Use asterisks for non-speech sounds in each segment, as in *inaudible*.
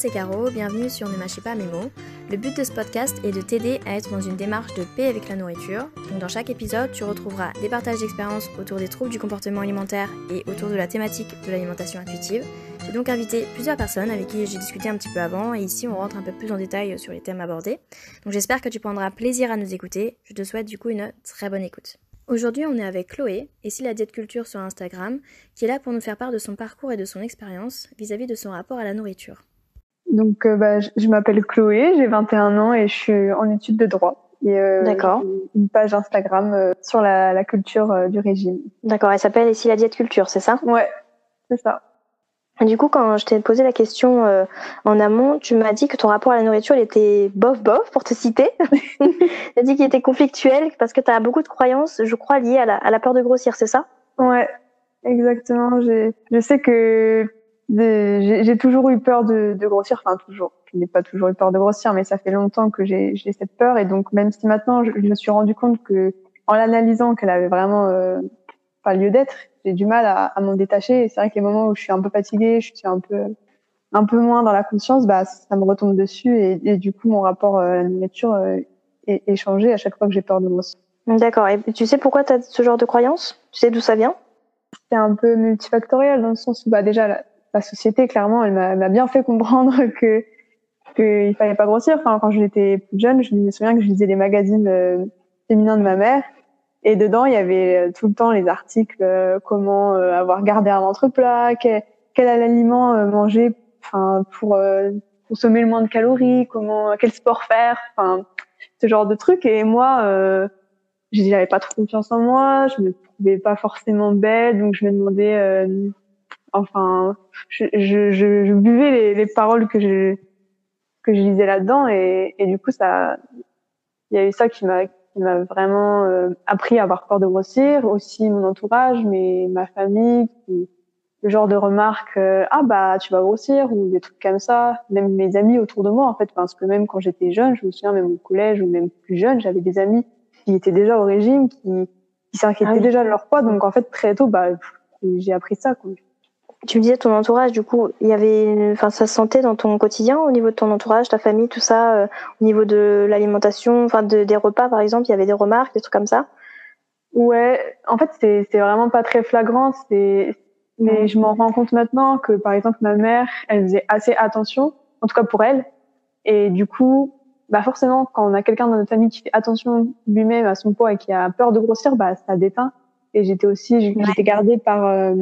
c'est Caro, bienvenue sur Ne mâchez pas mes mots. Le but de ce podcast est de t'aider à être dans une démarche de paix avec la nourriture. Donc dans chaque épisode, tu retrouveras des partages d'expériences autour des troubles du comportement alimentaire et autour de la thématique de l'alimentation intuitive. J'ai donc invité plusieurs personnes avec qui j'ai discuté un petit peu avant et ici on rentre un peu plus en détail sur les thèmes abordés. Donc j'espère que tu prendras plaisir à nous écouter. Je te souhaite du coup une très bonne écoute. Aujourd'hui, on est avec Chloé, et si la diète culture sur Instagram, qui est là pour nous faire part de son parcours et de son expérience vis-à-vis de son rapport à la nourriture. Donc, euh, bah, je, m'appelle Chloé, j'ai 21 ans et je suis en études de droit. Et, euh, D'accord. Une page Instagram euh, sur la, la culture du régime. D'accord. Elle s'appelle Ici la diète culture, c'est ça? Ouais, c'est ça. Du coup, quand je t'ai posé la question en amont, tu m'as dit que ton rapport à la nourriture, il était bof bof, pour te citer. *laughs* *laughs* tu as dit qu'il était conflictuel parce que tu as beaucoup de croyances, je crois, liées à la, à la peur de grossir, c'est ça? Ouais, exactement. Je sais que j'ai toujours eu peur de, de, grossir, enfin toujours. Je n'ai pas toujours eu peur de grossir, mais ça fait longtemps que j'ai cette peur. Et donc, même si maintenant, je, me suis rendu compte que, en l'analysant, qu'elle avait vraiment euh, pas lieu d'être, j'ai du mal à, à m'en détacher. Et c'est vrai que les moments où je suis un peu fatiguée, je suis un peu un peu moins dans la conscience, bah ça me retombe dessus et, et du coup mon rapport euh, à la nourriture euh, est, est, changé à chaque fois que j'ai peur de grossir. D'accord. Et tu sais pourquoi tu as ce genre de croyance? Tu sais d'où ça vient? C'est un peu multifactoriel dans le sens où bah déjà la société, clairement, elle m'a bien fait comprendre *laughs* que qu'il fallait pas grossir. Enfin, quand j'étais plus jeune, je me souviens que je lisais les magazines euh, féminins de ma mère. Et dedans, il y avait euh, tout le temps les articles euh, comment avoir gardé un ventre plat, quel, quel aliment manger enfin, pour consommer le moins de calories, comment quel sport faire, enfin ce genre de trucs. Et moi, euh, j'avais pas trop confiance en moi, je me trouvais pas forcément belle, donc je me demandais enfin, je, je, je, buvais les, les, paroles que je que je lisais là-dedans et, et, du coup ça, il y a eu ça qui m'a qui m'a vraiment euh, appris à avoir peur de grossir, aussi mon entourage, mais ma famille, le genre de remarques euh, ah bah tu vas grossir ou des trucs comme ça, même mes amis autour de moi en fait parce que même quand j'étais jeune, je me souviens même au collège ou même plus jeune, j'avais des amis qui étaient déjà au régime, qui qui s'inquiétaient ah déjà de leur poids, donc en fait très tôt bah j'ai appris ça quoi. Tu me disais ton entourage, du coup, il y avait, enfin, ça se sentait dans ton quotidien au niveau de ton entourage, ta famille, tout ça, euh, au niveau de l'alimentation, enfin, de, des repas, par exemple, il y avait des remarques, des trucs comme ça? Ouais, en fait, c'est c'est vraiment pas très flagrant, c'est mais je m'en rends compte maintenant que, par exemple, ma mère, elle faisait assez attention, en tout cas pour elle, et du coup, bah forcément, quand on a quelqu'un dans notre famille qui fait attention lui-même à son poids et qui a peur de grossir, bah ça déteint. Et j'étais aussi, j'étais gardée par euh,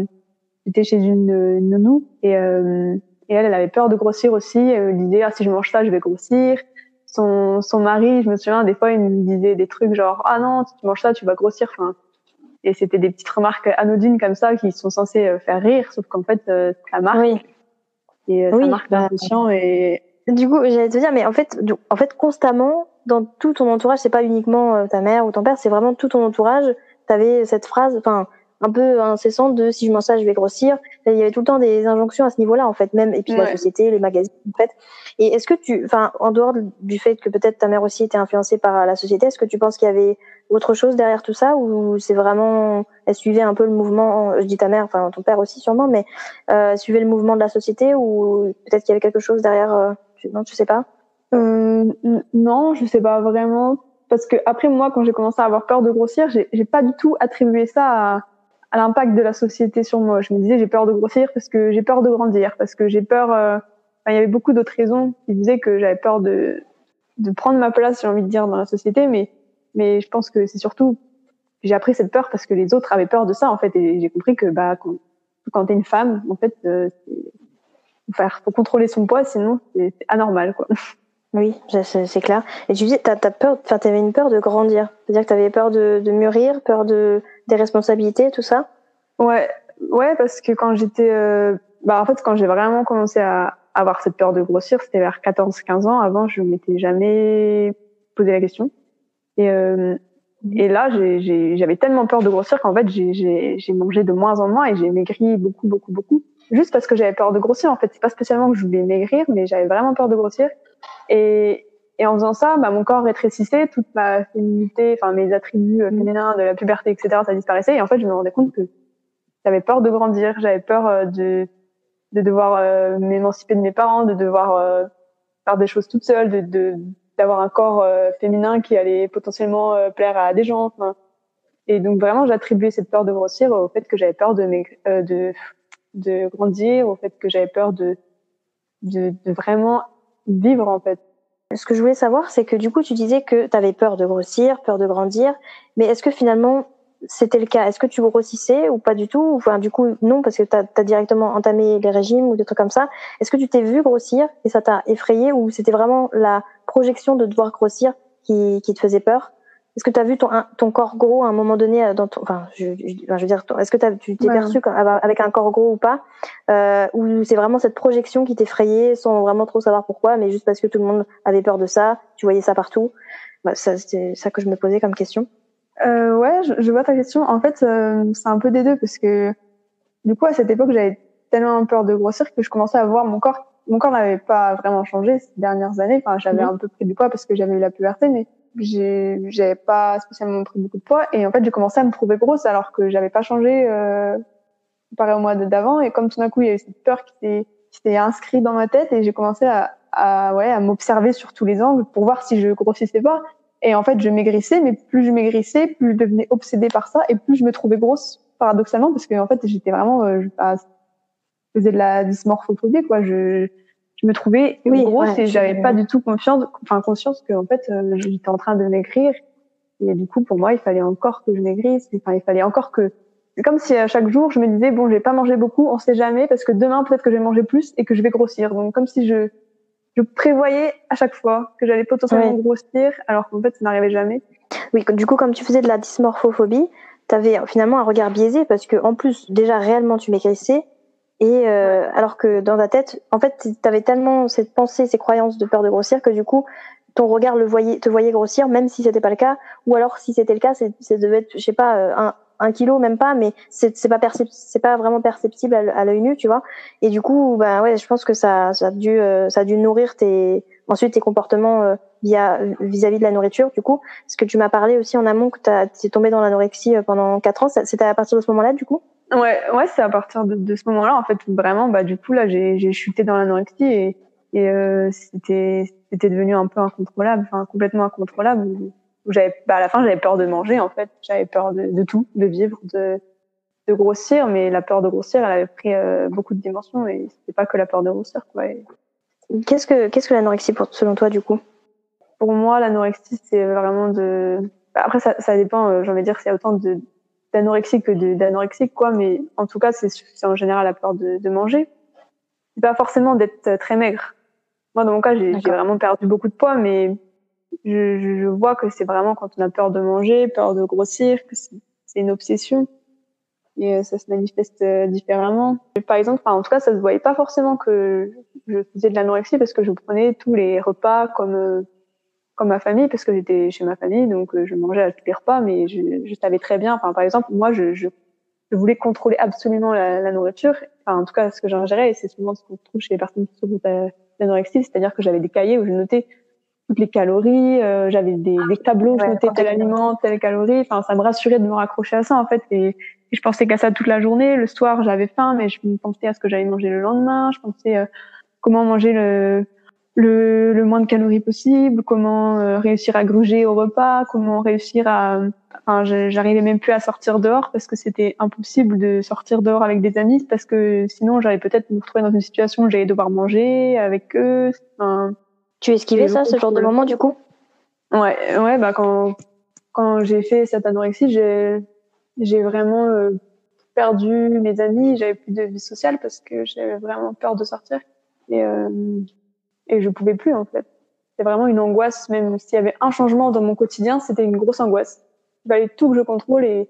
j'étais chez une, nounou et, euh, et elle, elle avait peur de grossir aussi. Disait, ah, si je mange ça, je vais grossir. Son, son mari, je me souviens, des fois, il me disait des trucs genre, ah non, si tu manges ça, tu vas grossir. Enfin, et c'était des petites remarques anodines comme ça qui sont censées euh, faire rire, sauf qu'en fait, euh, ça marque. Oui. Et euh, ça marque bah, l'inconscient et... Du coup, j'allais te dire, mais en fait, en fait, constamment, dans tout ton entourage, c'est pas uniquement ta mère ou ton père, c'est vraiment tout ton entourage. T'avais cette phrase, enfin, un peu incessante de si je mange ça, je vais grossir. Il y avait tout le temps des injonctions à ce niveau-là, en fait, même, et puis la société, les magazines, en fait. Et est-ce que tu, enfin, en dehors du fait que peut-être ta mère aussi était influencée par la société, est-ce que tu penses qu'il y avait autre chose derrière tout ça, ou c'est vraiment, elle suivait un peu le mouvement, je dis ta mère, enfin, ton père aussi sûrement, mais, euh, suivait le mouvement de la société, ou peut-être qu'il y avait quelque chose derrière, euh, non, tu sais pas? Euh, non, je sais pas vraiment parce que après moi quand j'ai commencé à avoir peur de grossir j'ai pas du tout attribué ça à, à l'impact de la société sur moi. Je me disais j'ai peur de grossir parce que j'ai peur de grandir, parce que j'ai peur. Euh, il y avait beaucoup d'autres raisons qui disaient que j'avais peur de de prendre ma place, j'ai envie de dire, dans la société. Mais mais je pense que c'est surtout j'ai appris cette peur parce que les autres avaient peur de ça en fait, et j'ai compris que bah quand, quand t'es une femme, en fait, euh, faire faut contrôler son poids, sinon c'est anormal quoi. Oui, c'est clair. Et tu disais, t'as as peur, enfin, t'avais une peur de grandir. C'est-à-dire que t'avais peur de, de mûrir, peur de des responsabilités, tout ça? Ouais, ouais, parce que quand j'étais, euh, bah en fait, quand j'ai vraiment commencé à avoir cette peur de grossir, c'était vers 14-15 ans. Avant, je m'étais jamais posé la question. Et euh, et là, j'avais tellement peur de grossir qu'en fait, j'ai mangé de moins en moins et j'ai maigri beaucoup, beaucoup, beaucoup. Juste parce que j'avais peur de grossir. En fait, c'est pas spécialement que je voulais maigrir, mais j'avais vraiment peur de grossir. Et, et en faisant ça, bah, mon corps rétrécissait, toute ma féminité, enfin mes attributs euh, féminins de la puberté, etc., ça disparaissait. Et en fait, je me rendais compte que j'avais peur de grandir, j'avais peur euh, de de devoir m'émanciper de mes parents, de devoir faire des choses toute seule, de d'avoir un corps féminin qui allait potentiellement plaire à des gens. Et donc vraiment, j'attribuais cette peur de grossir au fait que j'avais peur de, de de grandir, au fait que j'avais peur de, de, de vraiment vivre en fait. Ce que je voulais savoir, c'est que du coup, tu disais que tu avais peur de grossir, peur de grandir, mais est-ce que finalement c'était le cas? Est-ce que tu grossissais ou pas du tout? Enfin, du coup, non, parce que tu as, directement entamé les régimes ou des trucs comme ça. Est-ce que tu t'es vu grossir et ça t'a effrayé ou c'était vraiment la projection de devoir grossir qui, qui te faisait peur? Est-ce que tu as vu ton, ton corps gros à un moment donné euh, dans ton, enfin, je, je, veux dire, est-ce que tu t'es perçu avec un corps gros ou pas, euh, ou c'est vraiment cette projection qui t'effrayait sans vraiment trop savoir pourquoi, mais juste parce que tout le monde avait peur de ça, tu voyais ça partout? Bah, ça, c'est ça que je me posais comme question. Euh, ouais, je, je, vois ta question. En fait, euh, c'est un peu des deux parce que du coup à cette époque j'avais tellement peur de grossir que je commençais à voir mon corps. Mon corps n'avait pas vraiment changé ces dernières années. Enfin, j'avais mhm. un peu pris du poids parce que j'avais eu la puberté, mais j'avais pas spécialement pris beaucoup de poids et en fait j'ai commencé à me trouver grosse alors que j'avais pas changé euh, comparé au mois d'avant et comme tout d'un coup il y avait cette peur qui s'est inscrite dans ma tête et j'ai commencé à, à ouais à m'observer sur tous les angles pour voir si je grossissais pas et en fait je maigrissais mais plus je maigrissais plus je devenais obsédée par ça et plus je me trouvais grosse paradoxalement parce que en fait j'étais vraiment euh, je, faisais de la dysmorphophobie quoi. Je je me trouvais oui, grosse et j'avais pas du tout confiance, enfin conscience que en fait euh, j'étais en train de maigrir. Et du coup, pour moi, il fallait encore que je maigrisse. Enfin, il fallait encore que. C'est comme si à chaque jour, je me disais bon, je vais pas manger beaucoup, on sait jamais, parce que demain peut-être que je vais manger plus et que je vais grossir. Donc comme si je je prévoyais à chaque fois que j'allais potentiellement grossir, alors qu'en fait, ça n'arrivait jamais. Oui, du coup, comme tu faisais de la dysmorphophobie, tu avais finalement un regard biaisé parce que en plus, déjà réellement, tu maigrissais et euh, alors que dans ta tête, en fait, tu avais tellement cette pensée, ces croyances de peur de grossir que du coup, ton regard le voyait, te voyait grossir, même si c'était pas le cas. Ou alors, si c'était le cas, c'est, devait être, je sais pas, euh, un, un kilo, même pas, mais c'est, c'est pas c'est pas vraiment perceptible à, l'œil nu, tu vois. Et du coup, bah ouais, je pense que ça, ça a dû, euh, ça a dû nourrir tes, ensuite tes comportements euh, via vis-à-vis de la nourriture, du coup. Parce que tu m'as parlé aussi en amont que t'es tombé dans l'anorexie pendant quatre ans. C'était à partir de ce moment-là, du coup? Ouais, ouais, c'est à partir de, de ce moment-là, en fait, vraiment, bah, du coup, là, j'ai chuté dans l'anorexie et, et euh, c'était c'était devenu un peu incontrôlable, enfin complètement incontrôlable. Où j'avais, bah, à la fin, j'avais peur de manger, en fait, j'avais peur de, de, tout, de vivre, de, de grossir, mais la peur de grossir, elle avait pris euh, beaucoup de dimensions et c'était pas que la peur de grossir, quoi. Qu'est-ce que qu'est-ce que l'anorexie pour selon toi, du coup? Pour moi, l'anorexie, c'est vraiment de. Bah, après, ça, ça dépend. Euh, j'ai envie de dire, c'est autant de d'anorexie que d'anorexique, quoi. Mais en tout cas, c'est en général la peur de, de manger. C'est pas forcément d'être euh, très maigre. Moi, dans mon cas, j'ai vraiment perdu beaucoup de poids, mais je, je, vois que c'est vraiment quand on a peur de manger, peur de grossir, que c'est une obsession. Et euh, ça se manifeste euh, différemment. Par exemple, en tout cas, ça se voyait pas forcément que je faisais de l'anorexie parce que je prenais tous les repas comme comme ma famille parce que j'étais chez ma famille donc euh, je mangeais à tous les repas mais je, je savais très bien enfin par exemple moi je, je, je voulais contrôler absolument la, la, nourriture. Enfin en tout cas ce que j'ingérais et c'est souvent ce qu'on trouve chez les personnes qui souffrent de l'anorexie c'est-à-dire que j'avais des cahiers où je notais toutes les calories euh, j'avais des, des, tableaux où je notais tel aliment telle calorie. Enfin ça me rassurait de me raccrocher à ça en fait et, je pensais qu'à ça toute la journée. Le soir j'avais faim mais je pensais à ce que j'allais manger le lendemain. Je pensais euh, comment manger le le, le, moins de calories possible, comment euh, réussir à gruger au repas, comment réussir à... Enfin, j'arrivais même plus à sortir dehors parce que c'était impossible de sortir dehors avec des amis parce que sinon j'allais peut-être me retrouver dans une situation où j'allais devoir manger avec eux. Enfin, tu esquivais ça, ce genre de moment du coup? Ouais, ouais, bah quand quand j'ai fait cette anorexie, j'ai j'ai vraiment euh, perdu mes amis, j'avais plus de vie sociale parce que j'avais vraiment peur de sortir. Et euh, et je pouvais plus en fait. C'est vraiment une angoisse, même s'il y avait un changement dans mon quotidien, c'était une grosse angoisse. Il fallait tout que je contrôle et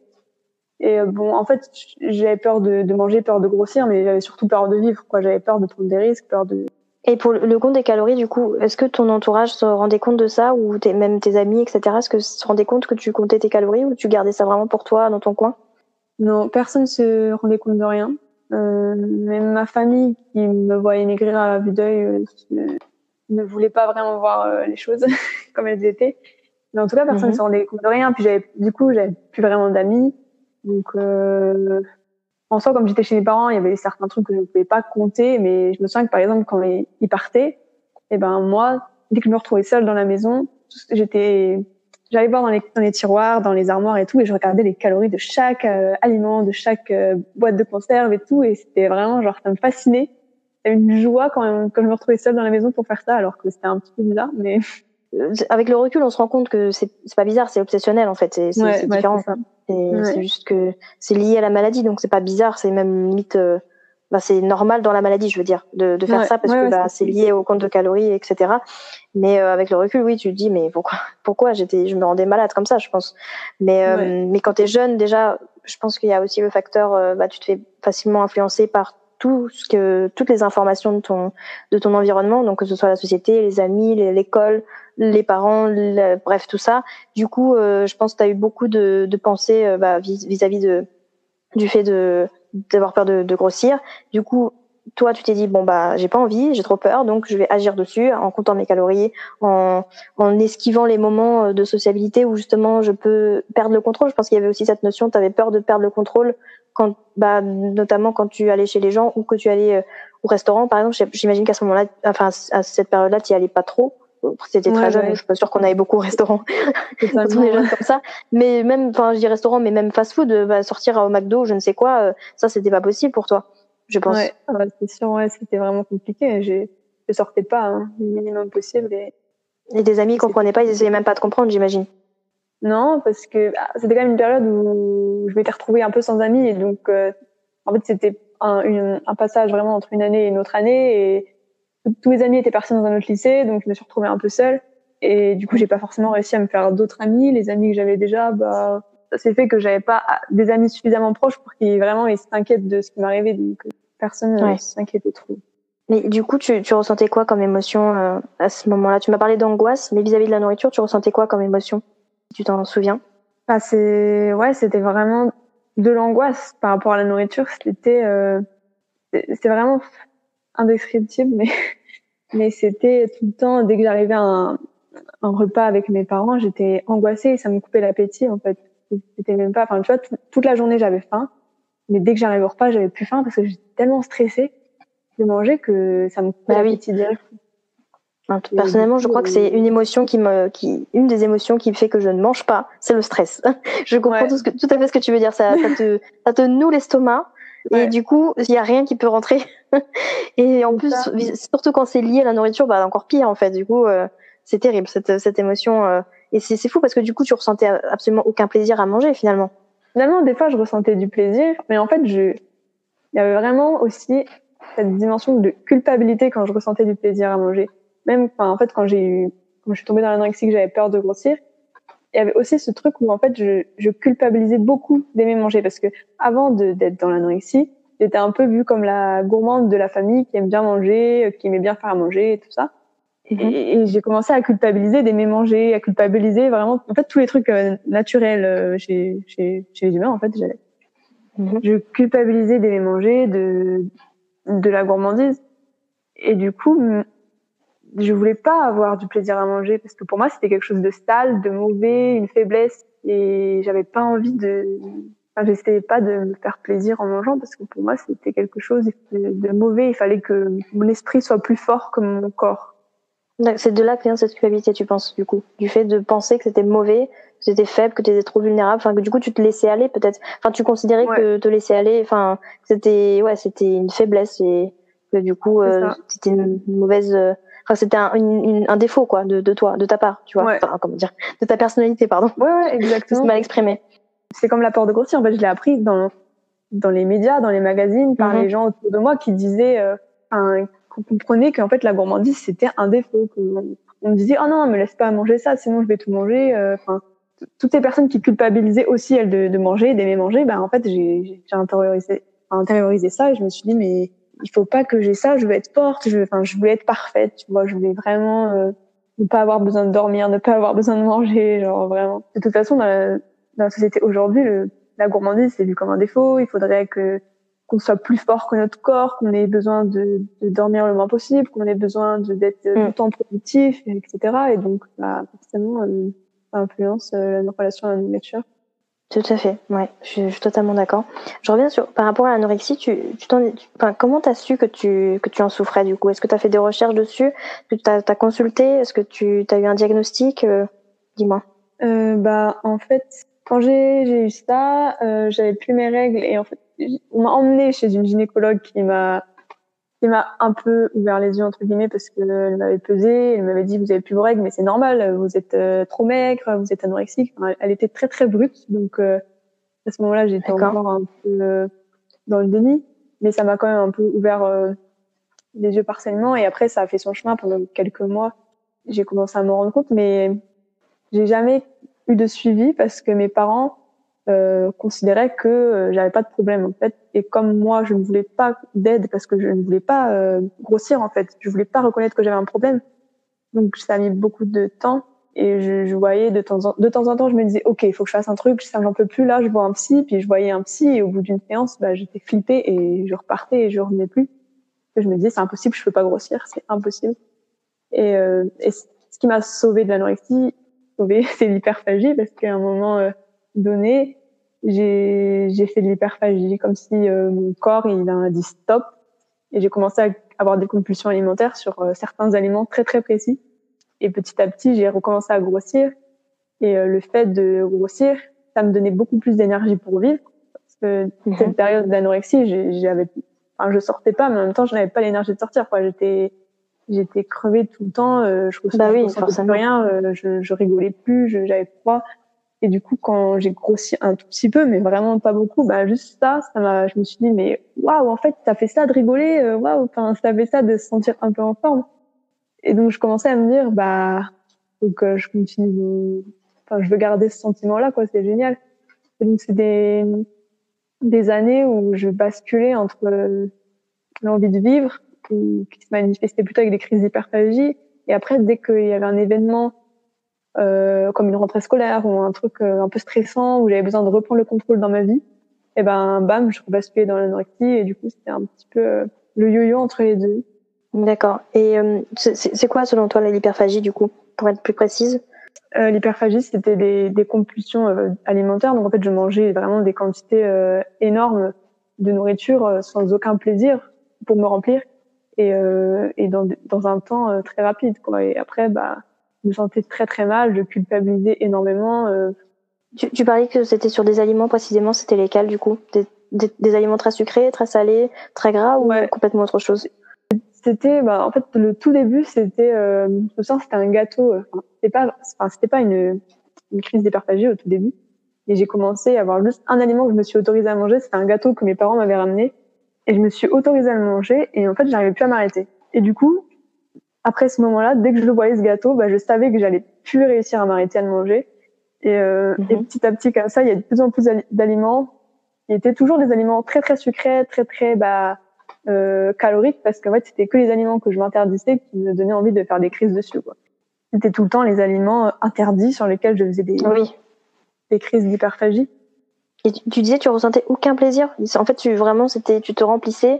et euh, bon, en fait, j'avais peur de, de, manger, peur de grossir, mais j'avais surtout peur de vivre. Quoi, j'avais peur de prendre des risques, peur de. Et pour le compte des calories, du coup, est-ce que ton entourage se rendait compte de ça, ou même tes amis, etc. Est-ce que se rendait compte que tu comptais tes calories, ou tu gardais ça vraiment pour toi dans ton coin? Non, personne se rendait compte de rien. Euh, même ma famille qui me voyait maigrir à vue d'œil euh, ne voulait pas vraiment voir euh, les choses *laughs* comme elles étaient. Mais en tout cas, personne ne mhm. se rendait compte de rien. Puis j'avais, du coup, j'avais plus vraiment d'amis. Donc, euh, en soi, comme j'étais chez mes parents, il y avait certains trucs que je ne pouvais pas compter, mais je me souviens que par exemple, quand ils partaient, et eh ben moi, dès que je me retrouvais seule dans la maison, j'étais, j'allais voir dans les, dans les, tiroirs, dans les armoires et tout, et je regardais les calories de chaque euh, aliment, de chaque euh, boîte de conserve et tout, et c'était vraiment genre ça me fascinait. Une joie quand, quand je me retrouvais seule dans la maison pour faire ça, alors que c'était un petit peu bizarre, mais euh, avec le recul, on se rend compte que c'est pas bizarre, c'est obsessionnel en fait, c'est différent. C'est juste que c'est lié à la maladie, donc c'est pas bizarre, c'est même limite, euh, bah, c'est normal dans la maladie, je veux dire, de, de faire ça parce que bah, c'est lié au compte de calories, etc. Mais euh, avec le recul, oui, tu te dis, mais pourquoi, pourquoi j'étais, je me rendais malade comme ça, je pense. Mais euh, mais quand t'es jeune, déjà, je pense qu'il y a aussi le facteur, bah, tu te fais facilement influencer par tout ce que toutes les informations de ton de ton environnement donc que ce soit la société les amis l'école les parents bref tout ça. Du coup euh, je pense que tu as eu beaucoup de, de pensées euh, bah, vis-à-vis de du fait de d'avoir peur de, de, grossir. Du coup toi tu t'es dit bon bah j'ai pas envie j'ai trop peur donc je vais agir dessus en comptant mes calories en en esquivant les moments euh, de sociabilité où justement je peux perdre le contrôle. Je pense qu'il y avait aussi cette notion tu avais peur de perdre le contrôle quand bah notamment quand tu allais chez les gens ou que tu allais euh, au restaurant par exemple j'imagine qu'à ce moment-là enfin à cette période-là tu y allais pas trop. C'était très jeune je suis pas sûre qu'on avait beaucoup au restaurant. *laughs* *laughs* Quand on est jeune comme ça. Mais même enfin je dis restaurant mais même fast food bah, sortir au McDo je ne sais quoi euh, ça c'était pas possible pour toi je pense. Ouais, c'est sûr ouais c'était vraiment compliqué. J'ai je sortais pas hein, le minimum possible et et des amis comprenaient pas ils essayaient même pas de comprendre j'imagine non, parce que bah, c'était quand même une période où je m'étais retrouvée un peu sans amis. Et donc, euh, en fait, c'était un, un, passage vraiment entre une année et une autre année. Et tous les amis étaient partis dans un autre lycée, donc je me suis retrouvée un peu seule. Et du coup, j'ai pas forcément réussi à me faire d'autres amis. Les amis que j'avais déjà, bah, ça s'est fait que j'avais pas des amis suffisamment proches pour qu'ils vraiment ils s'inquiètent de ce qui m'arrivait. Donc, personne ne s'inquiétait trop. Mais du coup, tu, tu ressentais quoi comme émotion euh, à ce moment-là? Tu m'as parlé d'angoisse, mais vis-à-vis -vis de la nourriture, tu ressentais quoi comme émotion? Tu t'en souviens? Ah, c'est ouais, c'était vraiment de l'angoisse par rapport à la nourriture. C'était euh, c'est vraiment indescriptible, mais *laughs* mais c'était tout le temps dès que j'arrivais à un, un, repas avec mes parents, j'étais angoissée et ça me coupait l'appétit en fait. C'était même pas, enfin tu vois, toute la journée j'avais faim, mais dès que j'arrivais au repas, j'avais plus faim parce que j'étais tellement stressée de manger que ça me coupait bah l'appétit direct. Personnellement, je crois que c'est une émotion qui me, qui, une des émotions qui fait que je ne mange pas, c'est le stress. *laughs* je comprends tout, ce que, tout à fait ce que tu veux dire. Ça, ça te, *laughs* ça te noue l'estomac. Et du coup, il y a rien qui peut rentrer. *laughs* et en plus, surtout quand c'est lié à la nourriture, bah encore pire en fait. Du coup, euh, c'est terrible cette, cette émotion. Euh, et c'est fou parce que du coup, tu ressentais absolument aucun plaisir à manger finalement. Finalement, des fois, je ressentais du plaisir, mais en fait, je, il y avait vraiment aussi cette dimension de culpabilité quand je ressentais du plaisir à manger même en fait quand j'ai eu quand je suis tombée dans l'anorexie que j'avais peur de grossir il y avait aussi ce truc où en fait je, je culpabilisais beaucoup d'aimer manger parce que avant d'être dans l'anorexie j'étais un peu vue comme la gourmande de la famille qui aime bien manger euh, qui aimait bien faire à manger et tout ça mhm. et, j'ai commencé à culpabiliser d'aimer manger à culpabiliser vraiment en fait tous les trucs euh, naturels euh, chez, chez, chez les humains en fait mhm. je culpabilisais d'aimer manger de de la gourmandise et du coup je voulais pas avoir du plaisir à manger parce que pour moi c'était quelque chose de sale, de mauvais, une faiblesse. Et j'avais pas envie de enfin j'essayais pas de me faire plaisir en mangeant parce que pour moi c'était quelque chose de, mauvais, il fallait que mon esprit soit plus fort que mon corps. C'est de là que vient cette culpabilité, tu penses, du coup, du fait de penser que c'était mauvais, que c'était faible, que tu étais trop vulnérable, enfin que du coup tu te laissais aller peut-être, enfin tu considérais que te laisser aller, enfin c'était ouais c'était une faiblesse et que du coup euh, c'était une mauvaise euh, Enfin, c'était un, un, défaut quoi de, de, toi, de ta part, tu vois. Enfin, comment dire, de ta personnalité, pardon. Ouais, ouais, exactement. Mal exprimé. C'est comme la peur de grossir. En fait, je l'ai appris dans dans les médias, dans les magazines, par mhm. les gens autour de moi qui disaient, euh, qu'on comprenait qu'en fait la gourmandise c'était un défaut. On me disait oh non, me laisse pas manger ça, sinon je vais tout manger. Euh, enfin, toutes ces personnes qui culpabilisaient aussi elles de, de manger, d'aimer manger, ben en fait j'ai intériorisé, intériorisé ça et je me suis dit mais il faut pas que j'ai ça, je veux être forte, je, enfin, je voulais être parfaite, tu vois, je voulais vraiment euh, ne pas avoir besoin de dormir, ne pas avoir besoin de manger, genre vraiment. De toute façon, dans la, dans la société aujourd'hui, la gourmandise c'est vu comme un défaut. Il faudrait que qu'on soit plus fort que notre corps, qu'on ait besoin de, de, dormir le moins possible, qu'on ait besoin d'être mm. tout le temps productif, etc. Et donc, bah, forcément, euh, ça influence euh, notre relation à la nourriture. Tout à fait, ouais, je, suis totalement d'accord. Je reviens sur par rapport à l'anorexie, tu, tu, enfin, comment t'as su que tu que tu en souffrais du coup? Est-ce que tu as fait des recherches dessus? Est-ce que tu as, consulté? Est-ce que tu as eu un diagnostic? Euh, Dis-moi. Euh, bah en fait, quand j'ai eu ça, euh, j'avais plus mes règles et en fait, on m'a emmené chez une gynécologue qui m'a qui m'a un peu ouvert les yeux entre guillemets parce qu'elle m'avait pesé, elle m'avait dit vous avez plus vos règles mais c'est normal, vous êtes euh, trop maigre, vous êtes anorexique. elle était très très brute donc euh, à ce moment-là j'étais encore un peu euh, dans le déni, mais ça m'a quand même un peu ouvert les yeux partiellement et après ça a fait son chemin pendant quelques mois. J'ai commencé à me rendre compte mais j'ai jamais eu de suivi parce que mes parents euh, considérait que euh, j'avais pas de problème en fait. Et comme moi je ne voulais pas d'aide parce que je ne voulais pas euh, grossir en fait. Je voulais pas reconnaître que j'avais un problème. Donc ça a mis beaucoup de temps. Et je, je, voyais de temps en de temps en temps je me disais ok il faut que je fasse un truc ça j'en peux plus. Là je vois un psy puis je voyais un psy et au bout d'une séance bah, j'étais flippée et je repartais et je revenais plus. Je me disais c'est impossible je peux pas grossir c'est impossible. Et, euh, et ce qui m'a sauvé de l'anorexie sauvé *laughs* c'est l'hyperphagie parce qu'à un moment donné j'ai fait de l'hyperphagie, comme si euh, mon corps il a dit stop. Et j'ai commencé à avoir des compulsions alimentaires sur euh, certains aliments très très précis. Et petit à petit, j'ai recommencé à grossir. Et euh, le fait de grossir, ça me donnait beaucoup plus d'énergie pour vivre. Parce que mhm. cette période d'anorexie, j'avais, enfin, je sortais pas, mais en même temps, je n'avais pas l'énergie de sortir. Quoi, j'étais, j'étais crevée tout le temps. je ne bah oui, plus rien. je, je rigolais plus. j'avais froid. Et du coup, quand j'ai grossi un tout petit peu, mais vraiment pas beaucoup, bah juste ça, ça m'a, je me suis dit mais waouh, en fait, ça fait ça de rigoler, euh, waouh, enfin ça fait ça de se sentir un peu en forme. Et donc je commençais à me dire bah donc euh, je continue, enfin je veux garder ce sentiment-là quoi, c'est génial. Et donc c'est des des années où je basculais entre euh, l'envie de vivre qui, qui se manifestait plutôt avec des crises d'hyperphagie et après dès qu'il y avait un événement euh, comme une rentrée scolaire ou un truc euh, un peu stressant où j'avais besoin de reprendre le contrôle dans ma vie, et ben bam, je rebasculais dans l'anorexie et du coup c'était un petit peu euh, le yo-yo entre les deux. D'accord. Et c'est quoi selon toi l'hyperphagie du coup, pour être plus précise? Euh, L'hyperphagie, c'était des, des, compulsions alimentaires. Donc en fait, je mangeais vraiment des quantités énormes de nourriture sans aucun plaisir pour me remplir et, et dans, dans un temps très rapide. Quoi. Et après, bah, me sentais très très mal, je culpabilisais énormément. Euh. Tu, tu, parlais que c'était sur des aliments précisément, c'était lesquels du coup des, des, aliments très sucrés, très salés, très gras ou complètement autre chose? C'était, bah, en fait, le tout début, c'était, euh, je sens, c'était un gâteau. Euh, enfin, c'était pas, enfin, c'était pas une, une crise d'hyperphagie au tout début. Et j'ai commencé à avoir juste un aliment que je me suis autorisée à manger, c'était un gâteau que mes parents m'avaient ramené. Et je me suis autorisée à le manger et en fait, j'arrivais plus à m'arrêter. Et du coup, après ce moment-là, dès que je le voyais ce gâteau, bah, je savais que j'allais plus réussir à m'arrêter à le manger. Et, euh, et, mhm. petit à petit comme ça, il y a de plus en plus d'aliments qui étaient toujours des aliments très très sucrés, très très bah, euh, caloriques, parce qu'en fait c'était que les aliments que je m'interdisais qui me donnaient envie de faire des crises dessus. C'était tout le temps les aliments interdits sur lesquels je faisais des, oui. des crises d'hyperphagie. Et tu, tu, disais tu ressentais aucun plaisir? En fait, tu vraiment c'était tu te remplissais euh,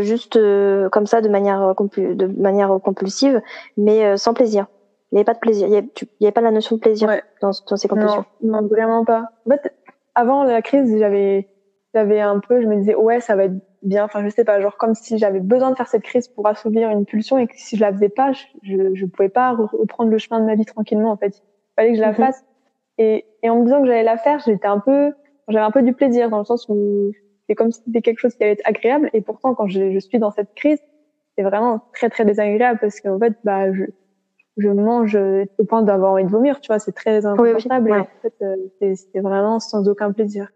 juste euh, comme ça de manière euh, de manière compulsive, mais sans plaisir. Il n'y avait pas de plaisir. Il n'y avait, pas la notion de plaisir dans, dans, ces compulsions. Non, non, vraiment pas. En fait, avant la crise, j'avais j'avais un peu, je me disais ouais, ça va être bien. Enfin, je sais pas, genre comme si j'avais besoin de faire cette crise pour assouvir une pulsion et que si je la faisais pas, je je pouvais pas reprendre le chemin de ma vie tranquillement. En fait, il fallait que je la mhm. fasse. Et et en me disant que j'allais la faire, j'étais un peu, j'avais un peu du plaisir dans le sens où c'est comme si c'était quelque chose qui allait être agréable. Et pourtant, quand je, je suis dans cette crise, c'est vraiment très très désagréable parce qu'en fait, bah, je, je mange au point d'avoir envie de vomir. Tu vois, c'est très inconfortable. Et en fait, euh, c'est vraiment sans aucun plaisir.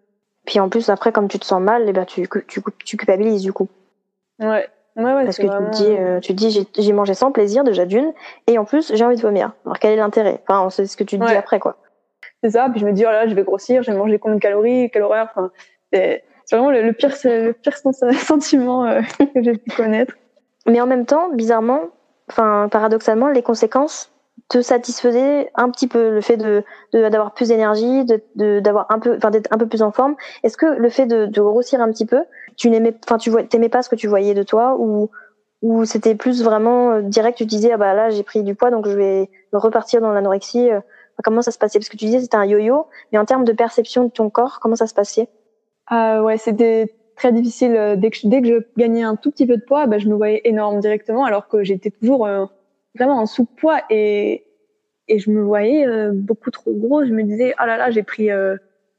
Puis en plus, après, comme tu te sens mal, eh ben tu, tu, tu culpabilises du coup. Ouais. Ouais, ouais, Parce que tu te dis, euh, tu dis, j'ai mangé sans plaisir déjà d'une, et en plus j'ai envie de vomir. Alors quel est l'intérêt? Enfin, c'est ce que tu te dis après, quoi. C'est ça. Puis je me dis, oh là, je vais grossir, je vais manger combien de calories, quelle horreur. Enfin, c'est vraiment le, pire, le pire *laughs* sentiment euh, *laughs* que j'ai pu connaître. Mais en même temps, bizarrement, enfin paradoxalement, les conséquences te satisfaisaient un petit peu le fait de d'avoir plus d'énergie, d'avoir un peu, d'être un peu plus en forme. Est-ce que le fait de, grossir un petit peu, tu n'aimais, enfin tu pas ce que tu voyais de toi ou ou c'était plus vraiment euh, direct, tu disais ah bah là j'ai pris du poids donc je vais repartir dans l'anorexie. Euh, Comment ça se passait? Parce que tu disais c'était un yo-yo, mais en termes de perception de ton corps, comment ça se passait? Ah ouais, c'était très difficile. Euh, dès que, je, dès que je gagnais un tout petit peu de poids, bah, je me voyais énorme directement, alors que j'étais toujours euh, vraiment en sous-poids et, et je me voyais euh, beaucoup trop gros. Je me disais, ah là là, j'ai pris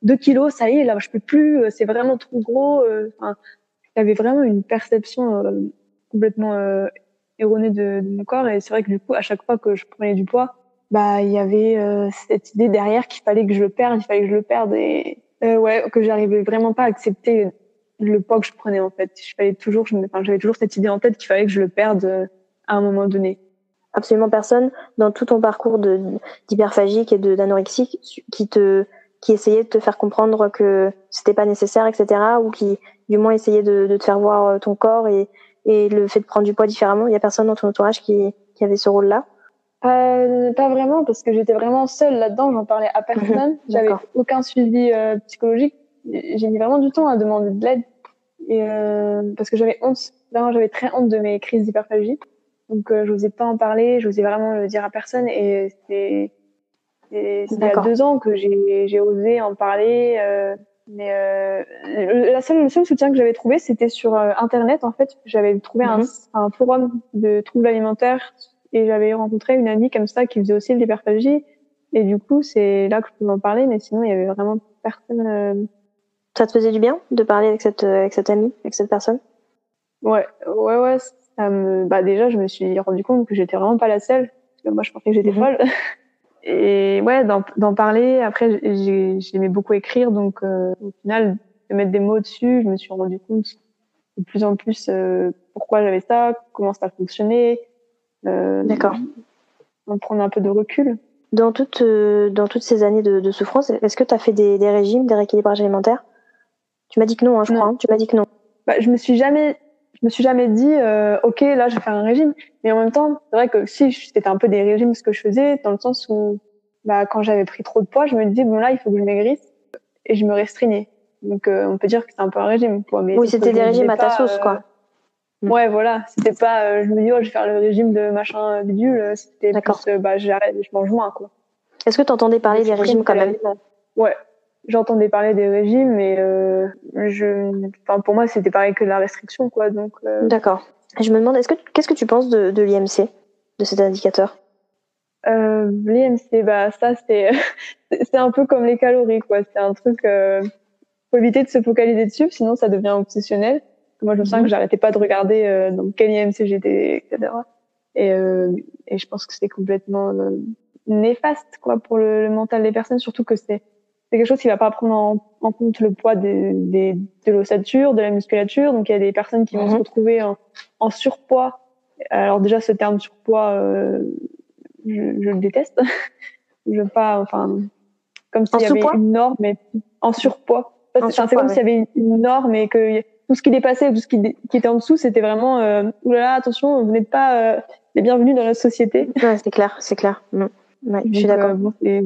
deux kilos, ça y est, là, je peux plus, c'est vraiment trop gros. Enfin, j'avais vraiment une perception complètement erronée de, de, mon corps et c'est vrai que du coup, à chaque fois que je prenais du poids, bah il y avait cette idée derrière qu'il fallait que je le perde, il fallait que je le perde et ouais, que j'arrivais vraiment pas à accepter le poids que je prenais en fait. Je fallait toujours, enfin, j'avais toujours cette idée en tête qu'il fallait que je le perde euh, à un moment donné. Absolument personne dans tout ton parcours de d'hyperphagique et de d'anorexie qui te qui essayait de te faire comprendre que c'était pas nécessaire, etc. ou qui du moins essayait de, de te faire voir euh, ton corps et, et le fait de prendre du poids différemment. Il y a personne dans ton entourage qui, qui avait ce rôle-là? Euh, pas vraiment parce que j'étais vraiment seule là-dedans. J'en parlais à personne. J'avais aucun suivi euh, psychologique. J'ai mis vraiment du temps à demander de l'aide et euh, parce que j'avais honte, vraiment j'avais très honte de mes crises d'hyperphagie. Donc euh, je n'osais pas en parler, je n'osais vraiment le dire à personne et c'est il y a deux ans que j'ai osé en parler. Euh, mais euh, la seule, le seul soutien que j'avais trouvé, c'était sur euh, Internet. En fait, j'avais trouvé un, mhm. un, forum de troubles alimentaires et j'avais rencontré une amie comme ça qui faisait aussi de l'hyperphagie. Et du coup, c'est là que je pouvais en parler. Mais sinon, il y avait vraiment personne euh, ça te faisait du bien de parler avec cette, avec cette amie, avec cette personne? Ouais, ouais, ouais. Ça me... bah, déjà, je me suis rendu compte que j'étais vraiment pas la seule. Parce que moi, je pensais que j'étais mhm. folle. *laughs* Et ouais, d'en parler. Après, j'aimais beaucoup écrire. Donc, euh, au final, de mettre des mots dessus, je me suis rendu compte de plus en plus euh, pourquoi j'avais ça, comment ça fonctionnait. Euh, D'accord. En prendre un peu de recul. Dans, toutes euh, dans toutes ces années de, de souffrance, est-ce que tu as fait des, des régimes, des rééquilibrages alimentaires? Tu m'as dit que non, hein, je crois. Hein. Tu m'as dit que non. Bah, je me suis jamais, je me suis jamais dit, euh, ok, là, je vais faire un régime. Mais en même temps, c'est vrai que si c'était un peu des régimes ce que je faisais, dans le sens où, bah, quand j'avais pris trop de poids, je me disais bon là, il faut que je maigrisse, et je me restreignais. Donc, euh, on peut dire que c'est un peu un régime, quoi. Mais oui, c'était des régimes à ta sauce, quoi. Euh, ouais, voilà. C'était pas, euh, je me dis, oh, je vais faire le régime de machin bidule. C'était plus, bah, j'arrête, je mange moins, quoi. Est-ce que tu entendais parler des régimes quand même? Ouais, j'entendais parler des régimes, mais euh, je, enfin pour moi c'était pareil que la restriction, quoi. Donc. Euh... D'accord. Je me demande, est-ce que qu'est-ce que tu penses de, de l'IMC, de cet indicateur? Euh, L'IMC, bah ça c'est *laughs* c'est un peu comme les calories, quoi. C'est un truc. Euh, faut éviter de se focaliser dessus, sinon ça devient obsessionnel. Moi, je me sens que mhm. j'arrêtais pas de regarder euh, dans quel IMC j'étais, etc. Et, euh, et je pense que c'est complètement euh, néfaste, quoi, pour le, le mental des personnes, surtout que c'est c'est quelque chose qui va pas prendre en, compte le poids des, des, de l'ossature, de la musculature. Donc il y a des personnes qui vont se mhm. retrouver en, en, surpoids. Alors déjà ce terme surpoids, euh, je, je, le déteste. *laughs* je veux pas, enfin, comme s'il y avait une norme, mais en surpoids. C'est comme s'il y avait une norme et que tout ce qui dépassait, tout ce qui, qui était en dessous, c'était vraiment, euh, oulala, attention, vous n'êtes pas euh, les bienvenus dans la société. Ouais, c'est clair, c'est clair. Mm. Ouais, je suis d'accord. Euh,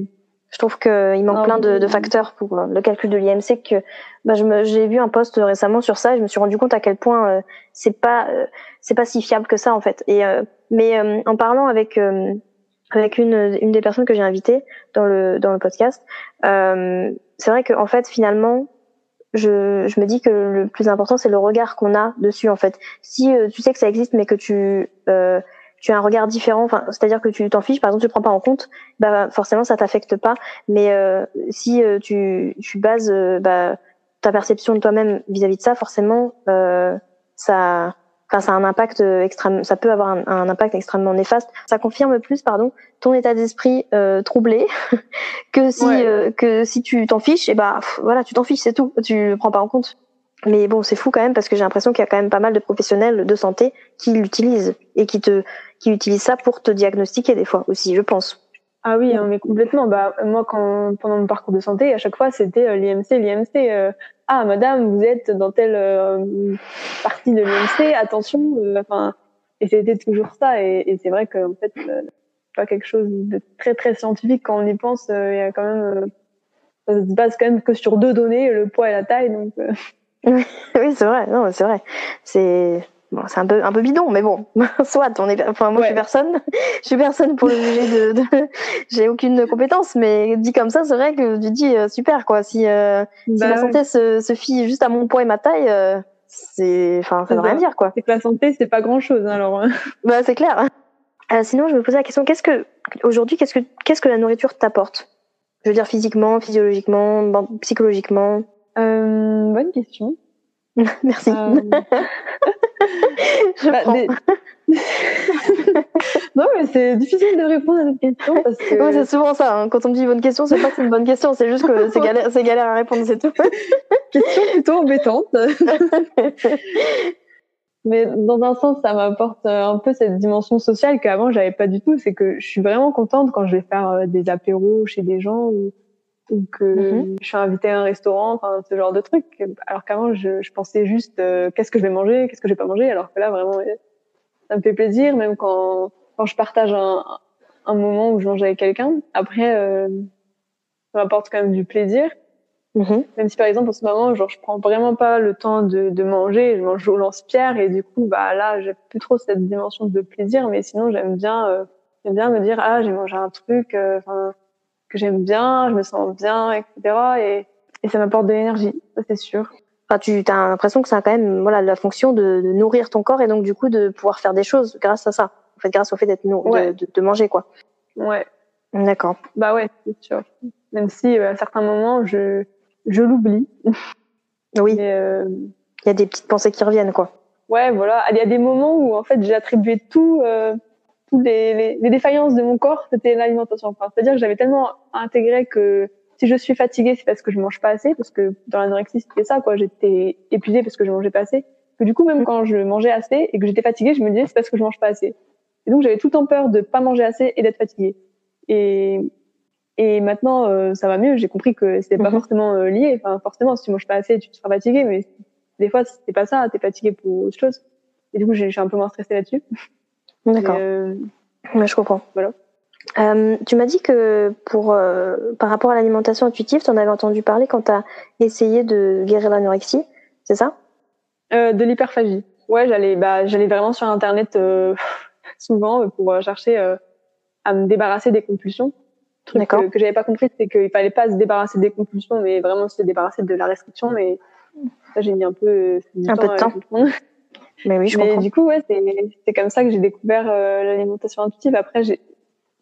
je trouve qu'il manque plein de, de, facteurs pour euh, le calcul de l'IMC. Que bah, j'ai vu un post récemment sur ça et je me suis rendu compte à quel point euh, c'est pas euh, c'est pas si fiable que ça en fait. Et mais en parlant avec avec une, une des personnes que j'ai invitées dans le dans le podcast, c'est vrai que en fait finalement je, je me dis que le plus important c'est le regard qu'on a dessus en fait. Si tu sais que ça existe mais que tu tu as un regard différent, enfin, c'est-à-dire que tu t'en fiches, par exemple, tu prends pas en compte, bah forcément ça t'affecte pas. Mais euh, si euh, tu, tu bases euh, bah, ta perception de toi-même vis-à-vis de ça, forcément, ça, enfin, ça a un impact extrême, ça peut avoir un, impact extrêmement néfaste. Ça confirme plus, pardon, ton état d'esprit troublé *laughs* que si que si tu t'en fiches, et bah voilà, tu t'en fiches, c'est tout, tu le prends pas en compte. Mais bon, c'est fou quand même parce que j'ai l'impression qu'il y a quand même pas mal de professionnels de santé qui l'utilisent et qui te qui utilisent ça pour te diagnostiquer des fois aussi, je pense. Ah oui, hein, mais complètement. Bah moi, quand pendant mon parcours de santé, à chaque fois, c'était euh, l'IMC, l'IMC. Euh, ah, madame, vous êtes dans telle euh, partie de l'IMC, attention. Enfin, et c'était toujours ça. Et, et c'est vrai qu'en fait, pas quelque chose de très très scientifique quand on y pense. Il y a quand même, ça se base quand même que sur deux données, le poids et la taille. Donc *laughs* oui, c'est vrai. Non, c'est vrai. C'est Bon, c'est un peu un peu bidon, mais bon, *laughs* soit on est. Enfin, moi, je suis personne. *laughs* je suis personne pour le juger de. de... *laughs* J'ai aucune compétence, mais dit comme ça, c'est vrai que tu dis euh, super quoi. Si, euh, si Bah ma ouais. santé se, se fie juste à mon poids et ma taille, euh, c'est. Enfin, ça veut rien dire quoi. C'est que la santé, c'est pas grand chose. Alors, euh, Bah, c'est clair. Euh, sinon, je me posais la question qu'est-ce que aujourd'hui, qu'est-ce que qu'est-ce que la nourriture t'apporte? Je veux dire physiquement, physiologiquement, ben, psychologiquement. euh, bonne question. Merci. *laughs* Je bah, des- *laughs* non, mais c'est difficile de répondre à cette question parce que Ouais, c'est souvent ça. hein. Quand on me dit bonne question, c'est pas que c'est une bonne question, c'est juste que c'est galère, galère à répondre, c'est tout. *laughs* question plutôt embêtante. Mais dans un sens, ça m'apporte euh, un peu cette dimension sociale qu'avant j'avais pas du tout. C'est que je suis vraiment contente quand je vais faire euh, des apéros chez des gens ou, ou que Mhm. je suis invitée à un restaurant, enfin ce genre de truc. Alors qu'avant, je, je pensais juste euh, qu'est-ce que je vais manger, qu'est-ce que je vais pas manger. Alors que là, vraiment, euh, ça me fait plaisir, même quand quand je partage un, un moment où je mange avec quelqu'un. Après, euh, ça m'apporte quand même du plaisir. Mhm. Même si par exemple en ce moment, genre je prends vraiment pas le temps de, de manger, je mange au lance-pierre et du coup bah là j'ai plus trop cette dimension de plaisir, mais sinon j'aime bien euh, j'aime bien me dire ah j'ai mangé un truc euh, enfin que j'aime bien, je me sens bien, etc. Et, et ça m'apporte de l'énergie, ça c'est sûr. Enfin, tu as l'impression que ça a quand même voilà, la fonction de, de nourrir ton corps et donc du coup de pouvoir faire des choses grâce à ça. En fait, grâce au fait d'être Ouais. de, de, manger quoi. Ouais, D'accord. bah ouais c'est sûr. Même si euh, à certains moments je je l'oublie, *laughs* Oui, euh, il y a des petites pensées qui reviennent quoi. ouais, voilà. Il y a des moments où en fait j'ai attribué tout, euh, toutes les, les, les défaillances de mon corps, c'était l'alimentation. Enfin, c'est-à-dire que j'avais tellement intégré que si je suis fatiguée, c'est parce que je mange pas assez, parce que dans l'anorexie c'était ça, quoi. J'étais épuisée parce que je mangeais pas assez. Que du coup, même quand je mangeais assez et que j'étais fatiguée, je me disais c'est parce que je mange pas assez. Et donc j'avais tout le temps peur de pas manger assez et d'être fatiguée. Et et maintenant, euh, ça va mieux. J'ai compris que c'était pas Mhm. forcément euh, lié. Enfin, forcément, si tu manges pas assez, tu seras fatigué. Mais des fois, c'est pas ça. T'es fatigué pour autre chose. Et du coup, j'ai- je suis un peu moins stressée là-dessus. *laughs* D'accord. Euh, Ouais, je comprends. Voilà. Euh, tu m'as dit que pour euh, par rapport à l'alimentation intuitive, tu en avais entendu parler quand tu as essayé de guérir l'anorexie, c'est ça? Euh, de l'hyperphagie. Ouais, j'allais, bah, j'allais vraiment sur Internet *laughs* souvent pour chercher à me débarrasser des compulsions. Le truc que, que j'avais pas compris, c'est qu'il fallait pas se débarrasser des compulsions, mais vraiment se débarrasser de la restriction. Mais ça, j'ai mis un peu, du Un peu de temps. *laughs* Mais oui, je mais comprends. du coup, ouais, c'est, comme ça que j'ai découvert euh, l'alimentation intuitive. Après, je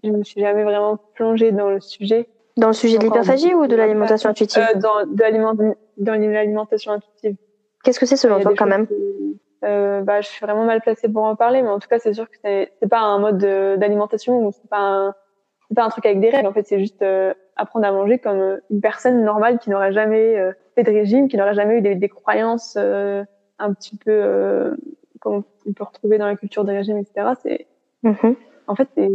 me suis jamais vraiment plongée dans le sujet. Dans le sujet de l'hyperphagie ou de l'alimentation intuitive Euh, dans, dans l'alimentation intuitive. Qu'est-ce que c'est selon toi quand même qui- euh, bah, je suis vraiment mal placée pour en parler, mais en tout cas, c'est sûr que c'est pas un mode de- d'alimentation ou c'est pas un pas un truc avec des règles. En fait, c'est juste euh, apprendre à manger comme euh, une personne normale qui n'aurait jamais euh, fait de régime, qui n'aurait jamais eu des, des croyances euh, un petit peu euh, comme on peut retrouver dans la culture des régimes, etc. C'est Mhm. en fait c'est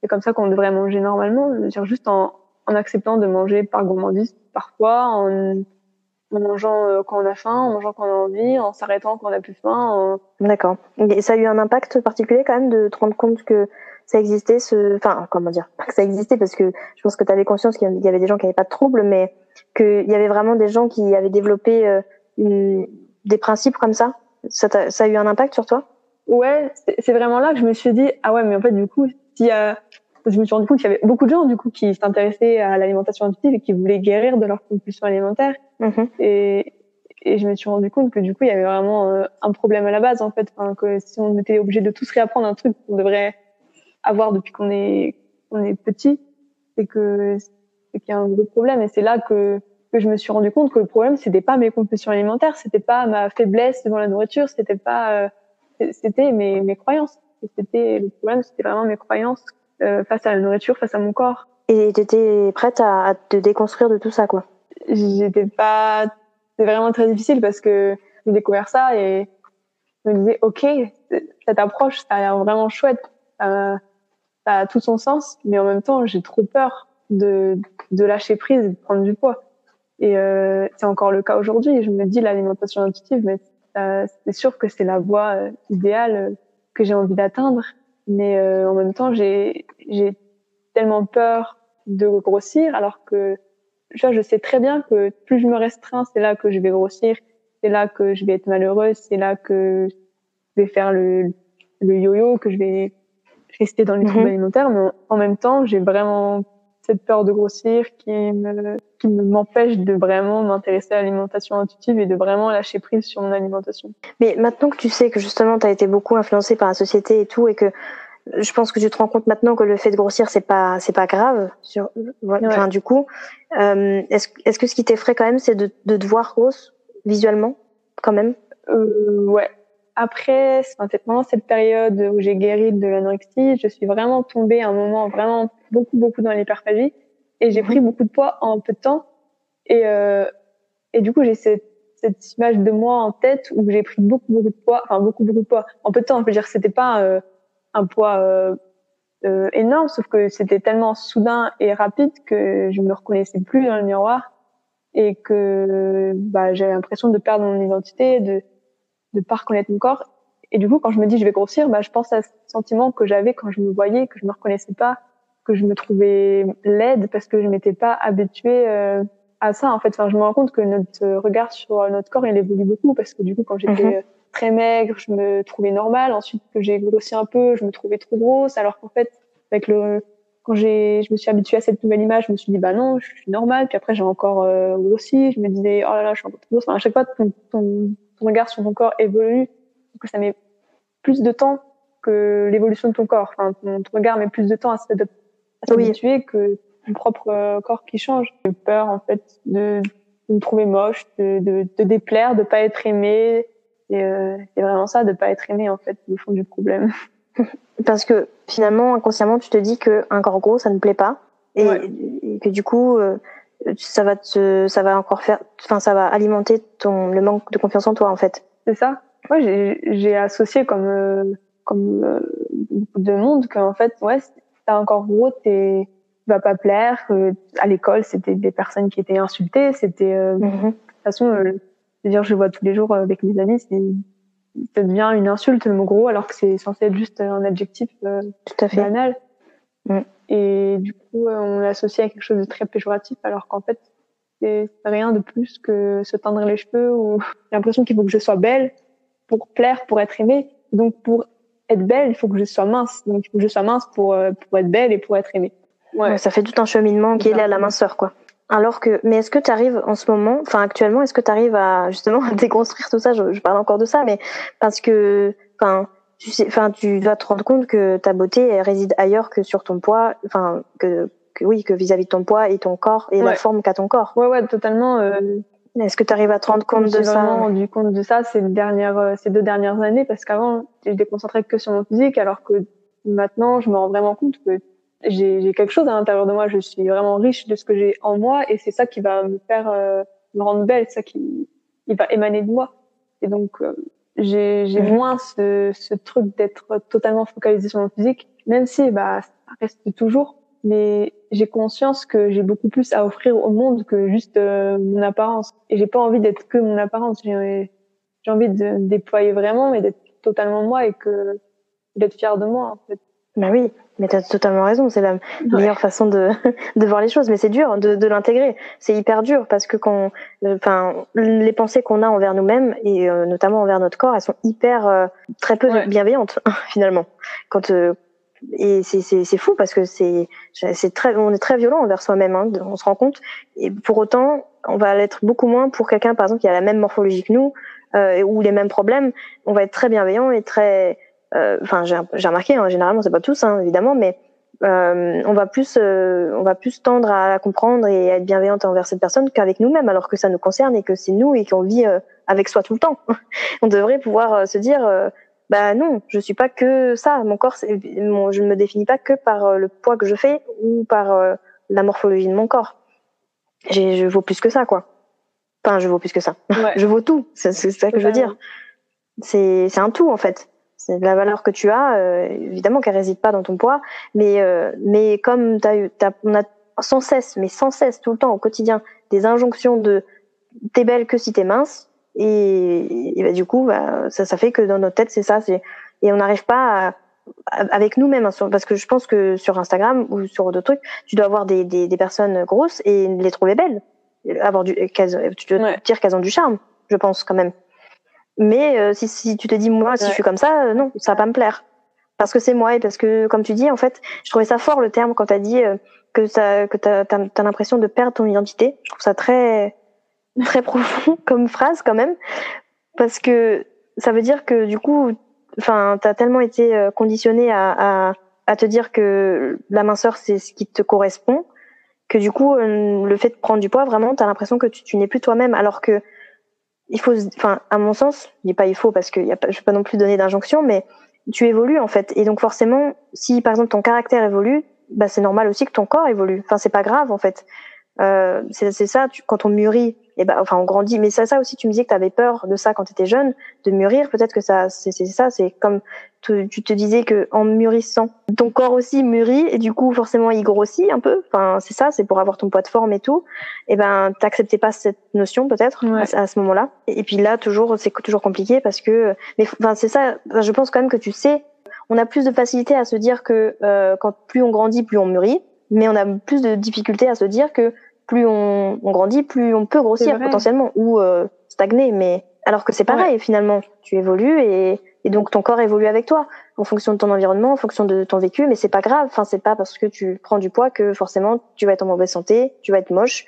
c'est comme ça qu'on devrait manger normalement, c'est-à-dire juste en en acceptant de manger par gourmandise parfois, en en mangeant euh, quand on a faim, en mangeant quand on a envie, en s'arrêtant quand on a plus faim. en- D'accord. Et ça a eu un impact particulier quand même de te rendre compte que ça existait, ce... enfin, comment dire, pas que ça existait parce que je pense que tu avais conscience qu'il y avait des gens qui n'avaient pas de troubles, mais qu'il y avait vraiment des gens qui avaient développé euh, une... des principes comme ça. Ça, t'a- ça a eu un impact sur toi? Ouais, c'est vraiment là que je me suis dit ah ouais, mais en fait du coup, a je me suis rendu compte qu'il y avait beaucoup de gens du coup qui s'intéressaient à l'alimentation intuitive et qui voulaient guérir de leur compulsion alimentaire Mhm. et et je me suis rendu compte que du coup il y avait vraiment euh, un problème à la base en fait enfin, que si on était obligé de tous réapprendre un truc qu'on devrait avoir depuis qu'on est on est petit c'est que c'est qu'il y a un gros problème et c'est là que que je me suis rendu compte que le problème c'était pas mes compulsions alimentaires c'était pas ma faiblesse devant la nourriture c'était pas euh, c'était mes mes croyances. C'était le problème c'était vraiment mes croyances euh, face à la nourriture face à mon corps. Et tu étais prête à, à te déconstruire de tout ça, quoi? j'étais pas c'est vraiment très difficile parce que j'ai découvert ça et je me disais ok cette approche ça a l'air vraiment chouette ça, ça a tout son sens mais en même temps j'ai trop peur de de lâcher prise et de prendre du poids et euh, c'est encore le cas aujourd'hui. Je me dis l'alimentation intuitive mais euh, c'est sûr que c'est la voie euh, idéale euh, que j'ai envie d'atteindre. Mais euh, en même temps j'ai j'ai tellement peur de grossir alors que tu vois, je sais très bien que plus je me restreins, c'est là que je vais grossir, c'est là que je vais être malheureuse, c'est là que vais faire le, le yo-yo, que je vais rester dans les troubles mhm. alimentaires, mais en même temps, j'ai vraiment cette peur de grossir qui me qui m'empêche de vraiment m'intéresser à l'alimentation intuitive et de vraiment lâcher prise sur mon alimentation. Mais maintenant que tu sais que justement tu as été beaucoup influencé par la société et tout et que je pense que tu te rends compte maintenant que le fait de grossir c'est pas c'est pas grave sur enfin, du coup euh, est-ce est-ce que ce qui t'effraie quand même c'est de de te voir grosse visuellement quand même? Euh, ouais après pendant cette période où j'ai guéri de l'anorexie je suis vraiment tombée à un moment vraiment beaucoup beaucoup dans l'hyperphagie et j'ai mhm. pris beaucoup de poids en peu de temps et euh, et du coup j'ai cette cette image de moi en tête où j'ai pris beaucoup beaucoup de poids enfin beaucoup beaucoup de poids en peu de temps je veux dire c'était pas euh, un poids euh, euh, énorme, sauf que c'était tellement soudain et rapide que je me reconnaissais plus dans le miroir et que bah, j'avais l'impression de perdre mon identité, de de pas reconnaître mon corps. Et du coup, quand je me dis je vais grossir, bah, je pense à ce sentiment que j'avais quand je me voyais, que je me reconnaissais pas, que je me trouvais laide parce que je m'étais pas habituée euh, à ça. En fait, enfin, je me rends compte que notre regard sur notre corps il évolue beaucoup parce que du coup, quand j'étais mhm très maigre, je me trouvais normale. Ensuite, que j'ai grossi un peu, je me trouvais trop grosse. Alors qu'en fait, avec le, quand j'ai, je me suis habituée à cette nouvelle image, je me suis dit, bah non, je suis normale. Puis après, j'ai encore euh, grossi. Je me disais, oh là là, je suis encore trop grosse. Enfin, à chaque fois, ton, ton, ton regard sur ton corps évolue. que ça met plus de temps que l'évolution de ton corps. Enfin, ton, regard met plus de temps à s'habituer que ton propre euh, corps qui change. J'ai peur, en fait, de, de me trouver moche, de, de, de déplaire, de pas être aimée, et euh, c'est vraiment ça, de pas être aimé en fait, le fond du problème. *laughs* Parce que finalement, inconsciemment, tu te dis que un corps gros, ça ne plaît pas, et, que du coup, euh, ça va te, ça va encore faire, enfin, ça va alimenter ton le manque de confiance en toi en fait. C'est ça. Moi, j'ai associé comme euh, comme beaucoup de monde qu'en fait, ouais, t'as un corps gros, t'es vas pas plaire. à l'école, c'était des personnes qui étaient insultées. C'était mm-hmm. de toute façon c'est-à-dire, je vois tous les jours avec mes amis, c'est ça devient une insulte le mot gros alors que c'est censé être juste un adjectif euh, Tout à fait. banal. Mm. Et du coup, euh, on l'associe à quelque chose de très péjoratif alors qu'en fait, c'est rien de plus que se teindre les cheveux ou *laughs* j'ai l'impression qu'il faut que je sois belle pour plaire, pour être aimée. Donc pour être belle, il faut que je sois mince. Donc il faut que je sois mince pour euh, pour être belle et pour être aimée. Ouais. ça fait tout un cheminement qui est là à la minceur quoi. Alors que, mais est-ce que tu arrives en ce moment, enfin actuellement, est-ce que tu arrives à justement à *laughs* déconstruire tout ça? Je, je, parle encore de ça, mais parce que, enfin, tu sais, enfin, tu dois te rendre compte que ta beauté elle réside ailleurs que sur ton poids, enfin, que, que oui, que vis-à-vis de ton poids et ton corps et la forme qu'a ton corps. Ouais, ouais, totalement. Euh, est-ce que tu arrives à te rendre compte de ça? vraiment rendu compte de ça ces dernières, euh, ces deux dernières années, parce qu'avant, j'étais concentrée que sur mon physique, alors que maintenant, je me rends vraiment compte que j'ai quelque chose à l'intérieur de moi. Je suis vraiment riche de ce que j'ai en moi et c'est ça qui va me faire euh, me rendre belle, ça qui, qui va émaner de moi. Et donc euh, j'ai moins ce, ce truc d'être totalement focalisé sur mon physique, même si bah ça reste toujours. Mais j'ai conscience que j'ai beaucoup plus à offrir au monde que juste euh, mon apparence. Et j'ai pas envie d'être que mon apparence. J'ai envie de me déployer vraiment, mais d'être totalement moi et que d'être fière de moi en fait. Bah oui, mais tu as totalement raison, c'est la meilleure façon de, *laughs* de voir les choses, mais c'est dur de, de l'intégrer. C'est hyper dur parce que quand, enfin, les pensées qu'on a envers nous-mêmes et euh, notamment envers notre corps, elles sont hyper euh, très peu bienveillantes *laughs* finalement. Quand euh, et c'est c'est fou parce que c'est c'est très on est très violent envers soi-même, hein, on se rend compte. Et pour autant, on va l'être beaucoup moins pour quelqu'un par exemple qui a la même morphologie que nous ou les mêmes problèmes. On va être très bienveillant et très euh, enfin j'ai remarqué, hein, généralement c'est pas tous hein, évidemment, mais euh, on va plus euh, on va plus tendre à la comprendre et à être bienveillante envers cette personne qu'avec nous-mêmes alors que ça nous concerne et que c'est nous et qu'on vit avec soi tout le temps. *laughs* On devrait pouvoir se dire bah non je suis pas que ça. Mon corps mon, je ne me définis pas que par le poids que je fais ou par la morphologie de mon corps. Je vaux plus que ça quoi. Enfin je vaux plus que ça. *laughs* Je vaux tout. C'est ça que je veux dire. C'est un tout en fait c'est la valeur que tu as, euh, évidemment qu'elle réside pas dans ton poids, mais euh, mais comme as eu, on a sans cesse, mais sans cesse tout le temps au quotidien des injonctions de t'es belle que si t'es mince, et, et bah, du coup bah, ça, ça fait que dans notre tête c'est ça, c'est et on n'arrive pas à, avec nous-mêmes, hein, parce que je pense que sur Instagram ou sur d'autres trucs, tu dois avoir des, des, des, personnes grosses et les trouver belles, avoir du, tu dois dire qu'elles ont du charme, je pense quand même. Mais euh, si, si tu te dis, moi, si je suis comme ça, euh, non, ça va pas me plaire. Parce que c'est moi et parce que, comme tu dis, en fait, je trouvais ça fort le terme quand tu as dit euh, que, ça, que tu as, l'impression de perdre ton identité. Je trouve ça très, très *laughs* profond comme phrase quand même. Parce que ça veut dire que du coup, enfin, tu as tellement été conditionné à, à, à te dire que la minceur, c'est ce qui te correspond, que du coup, le fait de prendre du poids, vraiment, tu as l'impression que tu, tu n'es plus toi-même. Alors que il faut, enfin, à mon sens, je dis pas il faut parce que y a pas, je vais pas non plus donner d'injonction, mais tu évolues en fait. Et donc forcément, si par exemple ton caractère évolue, bah c'est normal aussi que ton corps évolue. Enfin, c'est pas grave en fait. Euh, c'est ça, tu, quand on mûrit, et eh ben, enfin, on grandit. Mais ça, ça aussi, tu me disais que tu avais peur de ça quand tu étais jeune, de mûrir. Peut-être que ça, c'est ça, c'est comme tu, tu te disais que en mûrissant, ton corps aussi mûrit et du coup, forcément, il grossit un peu. Enfin, c'est ça, c'est pour avoir ton poids de forme et tout. Et eh ben, t'acceptais pas cette notion peut-être à, ce moment-là. Et, puis là, toujours, c'est toujours compliqué parce que, mais enfin, c'est ça. Je pense quand même que tu sais, on a plus de facilité à se dire que euh, quand plus on grandit, plus on mûrit mais on a plus de difficultés à se dire que plus on, on grandit, plus on peut grossir potentiellement ou euh, stagner. Mais alors que c'est pareil finalement, tu évolues et, et, donc ton corps évolue avec toi en fonction de ton environnement, en fonction de ton vécu. Mais c'est pas grave. Enfin, c'est pas parce que tu prends du poids que forcément tu vas être en mauvaise santé, tu vas être moche.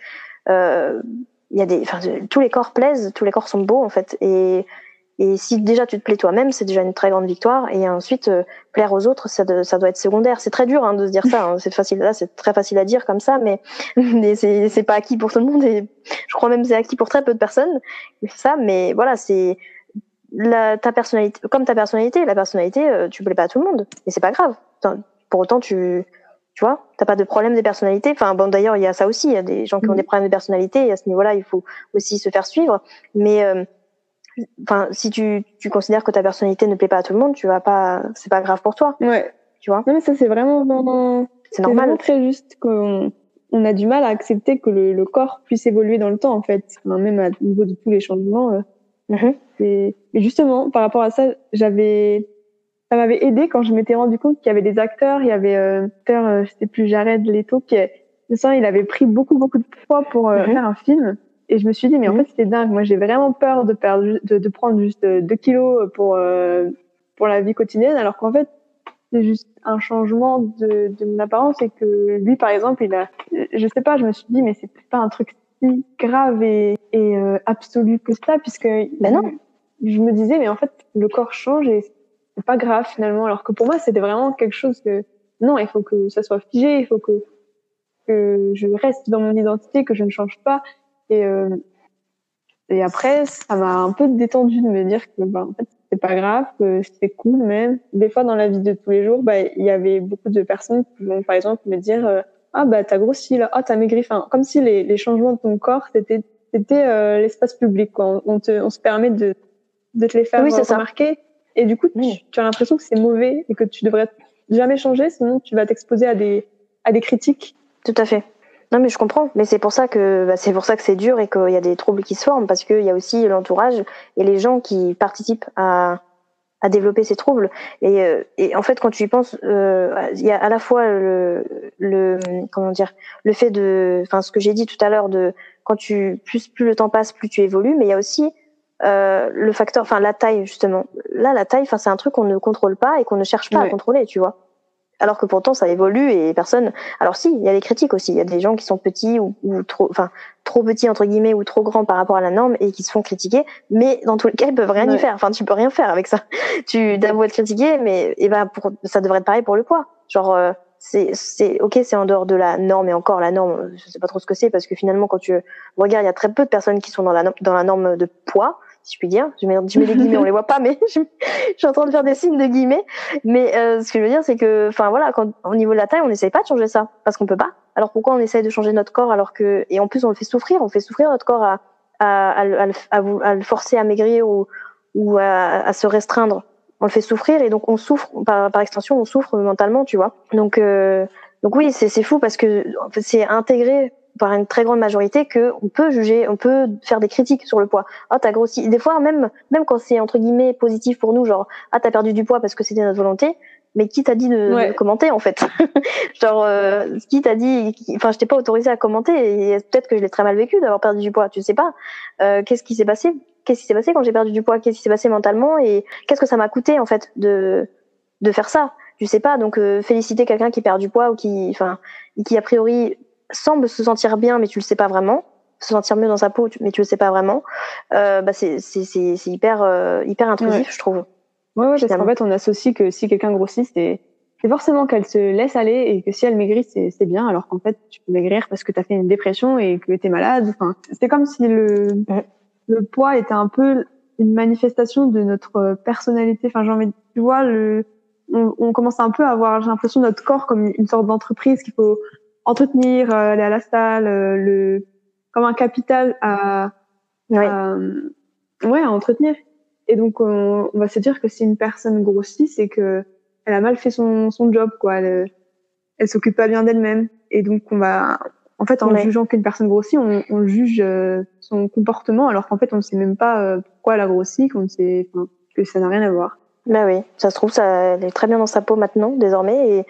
Euh, il y a des, enfin, tous les corps plaisent, tous les corps sont beaux en fait. Et et si déjà tu te plais toi-même, c'est déjà une très grande victoire. Et ensuite, euh, plaire aux autres, ça, ça doit être secondaire. C'est très dur hein, de se dire ça. Hein. C'est facile, là, c'est très facile à dire comme ça, mais, *laughs* mais c'est, pas acquis pour tout le monde. Et je crois même que c'est acquis pour très peu de personnes. Ça, mais voilà, c'est la, ta personnalité, comme ta personnalité. La personnalité, euh, tu plais pas à tout le monde, et c'est pas grave. Pour autant, tu, tu vois, t'as pas de problème de personnalité. Enfin, bon, d'ailleurs, il y a ça aussi. Il y a des gens qui ont mm. des problèmes de personnalité. Et à ce niveau-là, il faut aussi se faire suivre. Mais euh, enfin, si tu, tu considères que ta personnalité ne plaît pas à tout le monde, tu vas pas, c'est pas grave pour toi. Ouais. Tu vois? Non, mais ça, c'est vraiment, c'est normal. très juste qu'on on a du mal à accepter que le, le, corps puisse évoluer dans le temps, en fait. même à niveau de tous les changements. Euh, mm-hmm. Et justement, par rapport à ça, j'avais, ça m'avait aidé quand je m'étais rendu compte qu'il y avait des acteurs, il y avait euh, euh je sais plus, Jared Leto, qui, ça, il avait pris beaucoup, beaucoup de poids pour euh, mm-hmm. faire un film. Et je me suis dit, mais en mhm. fait, c'était dingue. Moi, j'ai vraiment peur de perdre, de, de prendre juste 2 euh, kilos pour, euh, pour la vie quotidienne, alors qu'en fait, c'est juste un changement de, de mon apparence et que lui, par exemple, il a, je sais pas, je me suis dit, mais c'est pas un truc si grave et, et euh, absolu que ça, puisque ben non. je me disais, mais en fait, le corps change et c'est pas grave finalement, alors que pour moi, c'était vraiment quelque chose que, non, il faut que ça soit figé, il faut que, que je reste dans mon identité, que je ne change pas. Et, euh, et après, ça m'a un peu détendu de me dire que bah, en fait, c'est pas grave, que c'était cool même. Des fois, dans la vie de tous les jours, bah, il y avait beaucoup de personnes qui vont, par exemple, me dire euh, Ah, bah, t'as grossi là, ah, t'as maigri. Enfin, comme si les, les changements de ton corps, c'était c'était euh, l'espace public. Quoi. On, te, on se permet de, de te les faire oui, remarquer. Et du coup, tu, tu as l'impression que c'est mauvais et que tu devrais jamais changer, sinon tu vas t'exposer à des, à des critiques. Tout à fait. Non, mais je comprends. Mais c'est pour ça que bah, c'est pour ça que c'est dur et qu'il y a des troubles qui se forment parce qu'il y a aussi l'entourage et les gens qui participent à, à développer ces troubles. Et, euh, et en fait, quand tu y penses, euh, il y a à la fois le, le comment dire, le fait de, enfin, ce que j'ai dit tout à l'heure de quand tu plus plus le temps passe, plus tu évolues. Mais il y a aussi euh, le facteur, enfin la taille justement. Là, la taille, enfin, c'est un truc qu'on ne contrôle pas et qu'on ne cherche pas à contrôler, tu vois alors que pourtant ça évolue et personne. Alors si, il y a des critiques aussi. Il y a des gens qui sont petits ou, trop, enfin trop petits entre guillemets ou trop grands par rapport à la norme et qui se font critiquer. Mais dans tous les cas, ils peuvent rien y faire. Enfin, tu peux rien faire avec ça. *laughs* Tu d'abord être critiqué, mais et eh ben pour, ça devrait être pareil pour le poids. Genre euh, c'est c'est ok, c'est en dehors de la norme et encore la norme, je sais pas trop ce que c'est parce que finalement quand tu regardes, il y a très peu de personnes qui sont dans la dans la norme de poids si je puis dire. Je mets, je des guillemets, on les voit pas, mais *laughs* je, suis en train de faire des signes de guillemets. Mais euh, ce que je veux dire, c'est que, enfin voilà, quand au niveau de la taille, on n'essaye pas de changer ça parce qu'on peut pas. Alors pourquoi on essaye de changer notre corps alors que et en plus on le fait souffrir, on fait souffrir notre corps à à, à, à, à, le forcer à maigrir ou ou à, se restreindre. On le fait souffrir et donc on souffre par, par extension, on souffre mentalement, tu vois. Donc euh, donc oui, c'est fou parce que c'est intégré par une très grande majorité que on peut juger, on peut faire des critiques sur le poids. Ah, t'as grossi. Des fois, même même quand c'est entre guillemets positif pour nous, genre ah t'as perdu du poids parce que c'était notre volonté. Mais qui t'a dit de, commenter en fait? *laughs* Genre euh, qui t'a dit Enfin, je t'ai pas autorisé à commenter et peut-être que je l'ai très mal vécu d'avoir perdu du poids. Tu sais pas. Euh, Qu'est-ce qui s'est passé? Qu'est-ce qui s'est passé quand j'ai perdu du poids, qu'est-ce qui s'est passé mentalement? Et qu'est-ce que ça m'a coûté en fait de de faire ça? Tu sais pas, donc euh, féliciter quelqu'un qui perd du poids ou qui, enfin, qui a priori semble se sentir bien, mais tu le sais pas vraiment, se sentir mieux dans sa peau, mais tu le sais pas vraiment. Euh, bah c'est c'est c'est hyper euh, hyper intrusif, je trouve. Ouais, ouais, parce qu'en fait, on associe que si quelqu'un grossit, c'est c'est forcément qu'elle se laisse aller et que si elle maigrit, c'est bien, alors qu'en fait, tu peux maigrir parce que tu as fait une dépression et que tu es malade. Enfin, c'est comme si le, le poids était un peu une manifestation de notre personnalité. Enfin, j'ai envie, tu vois, le, on, on, commence un peu à avoir, j'ai l'impression, notre corps comme une sorte d'entreprise qu'il faut entretenir, euh, aller à la salle, euh, le, comme un capital à, ouais. à, ouais, à entretenir. Et donc, on, on, va se dire que si une personne grossit, c'est que elle a mal fait son, son job, quoi. Elle, elle s'occupe pas bien d'elle-même. Et donc, on va, en fait, en ouais. jugeant qu'une personne grossit, on, on juge euh, son comportement, alors qu'en fait, on ne sait même pas euh, pourquoi elle a grossi, qu'on sait, enfin, que ça n'a rien à voir. Bah oui, ça se trouve, ça, elle est très bien dans sa peau maintenant, désormais, et,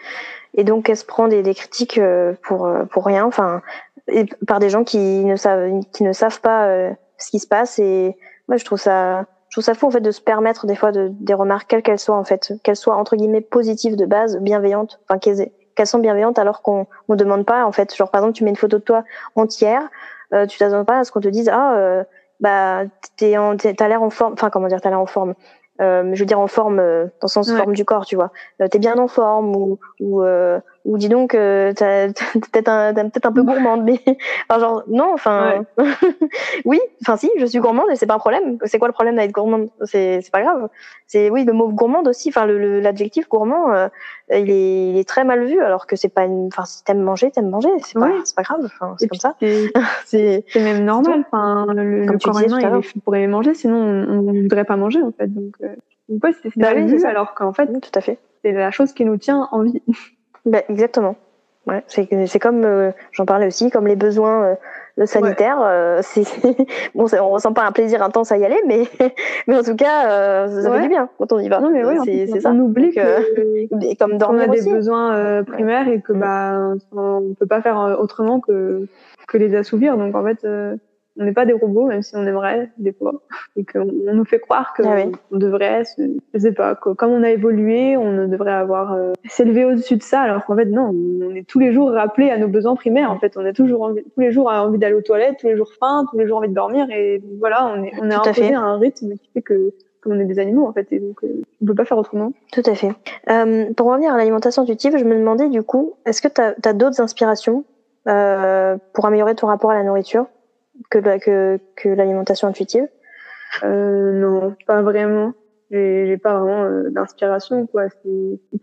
et donc elle se prend des, des critiques euh, pour pour rien, enfin, et par des gens qui ne savent qui ne savent pas euh, ce qui se passe. Et moi, je trouve ça je trouve ça fou en fait de se permettre des fois de, des remarques quelles qu'elles soient en fait, qu'elles soient entre guillemets positives de base, bienveillantes, enfin qu'elles qu'elles sont bienveillantes alors qu'on on demande pas en fait. Genre par exemple, tu mets une photo de toi entière, euh, tu t'attends pas à ce qu'on te dise ah euh, bah t'es en t'as l'air en forme, enfin comment dire t'as l'air en forme. euh, je veux dire en forme euh, dans le sens ouais. forme du corps tu vois euh, t'es bien en forme ou ou euh, ou dis donc euh, t'es *laughs* peut-être un peut-être un peu gourmande mais *laughs* enfin genre non enfin ouais. *laughs* oui enfin si je suis gourmande et c'est pas un problème. C'est quoi le problème d'être gourmande? C'est c'est pas grave. C'est oui le mot gourmande aussi enfin le l'adjectif gourmand euh, il est il est très mal vu alors que c'est pas une enfin si t'aimes manger t'aimes manger. C'est pas c'est pas grave enfin c'est comme ça. C'est c'est même normal enfin le, comme le corps humain il est fait pour aimer manger sinon on, on voudrait pas manger en fait. Donc euh, donc ouais c'est bah, oui, alors qu'en fait tout à fait. c'est la chose qui nous tient en vie ben, exactement. Ouais, c'est c'est comme euh, j'en parlais aussi comme les besoins euh, sanitaires. Ouais. Euh, *laughs* c'est bon, on ressent pas un plaisir intense à y aller, mais *laughs* mais en tout cas, euh, ça ouais. fait du bien quand on y va. Non mais oui, c'est ça. On oublie que euh, *laughs* comme dormir on a des aussi. besoins primaires et que bah on peut pas faire autrement que que les assouvir. Donc en fait on n'est pas des robots, même si on aimerait des fois, et qu'on nous fait croire qu'on ah oui. devrait, je sais pas, que, comme on a évolué, on devrait avoir euh, s'élever au-dessus de ça, alors qu'en fait non, on est tous les jours rappelé à nos besoins primaires. En fait, on a toujours envie, tous les jours envie d'aller aux toilettes, tous les jours faim, tous les jours envie de dormir, et voilà, on est on est imposé à, à un rythme qui fait que on est des animaux en fait et donc euh, on peut pas faire autrement. Tout à fait. Euh, pour revenir à l'alimentation intuitive, je me demandais du coup, est-ce que tu as, as d'autres inspirations euh, pour améliorer ton rapport à la nourriture? Que, que, que l'alimentation intuitive? Euh, Non, pas vraiment. J'ai pas vraiment euh, d'inspiration. quoi.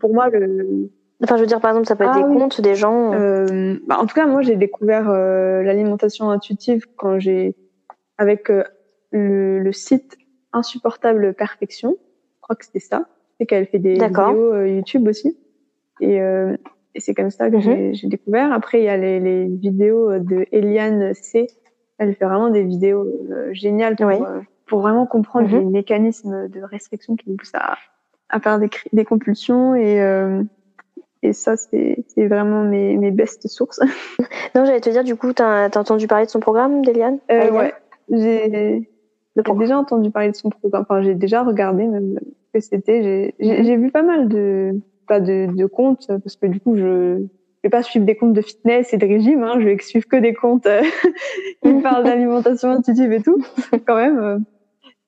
Pour moi, le... Enfin, je veux dire, par exemple, ça peut être ah, des oui. comptes, des gens. Euh, bah, en tout cas, moi, j'ai découvert euh, l'alimentation intuitive quand j'ai avec euh, le, le, site Insupportable Perfection. Je crois que c'était ça. C'est qu'elle fait des vidéos euh, YouTube aussi. Et, et c'est comme ça que mm -hmm. j'ai découvert. Après, il y a les, les vidéos de Eliane C elle fait vraiment des vidéos euh, géniales pour, oui. euh, pour vraiment comprendre mm -hmm. les mécanismes de restriction qui nous poussent à, à faire des, des compulsions et euh, et ça c'est vraiment mes, mes best sources. *laughs* non, j'allais te dire du coup, t'as as entendu parler de son programme, d'Eliane? Euh, Ouais, j'ai déjà entendu parler de son programme. Enfin, j'ai déjà regardé même que c'était. J'ai vu pas mal de pas de, de comptes parce que du coup je vais pas suivre des comptes de fitness et de régime, hein, je vais suivre que des comptes euh, *laughs* qui me parlent *laughs* d'alimentation intuitive et tout, quand même. Euh.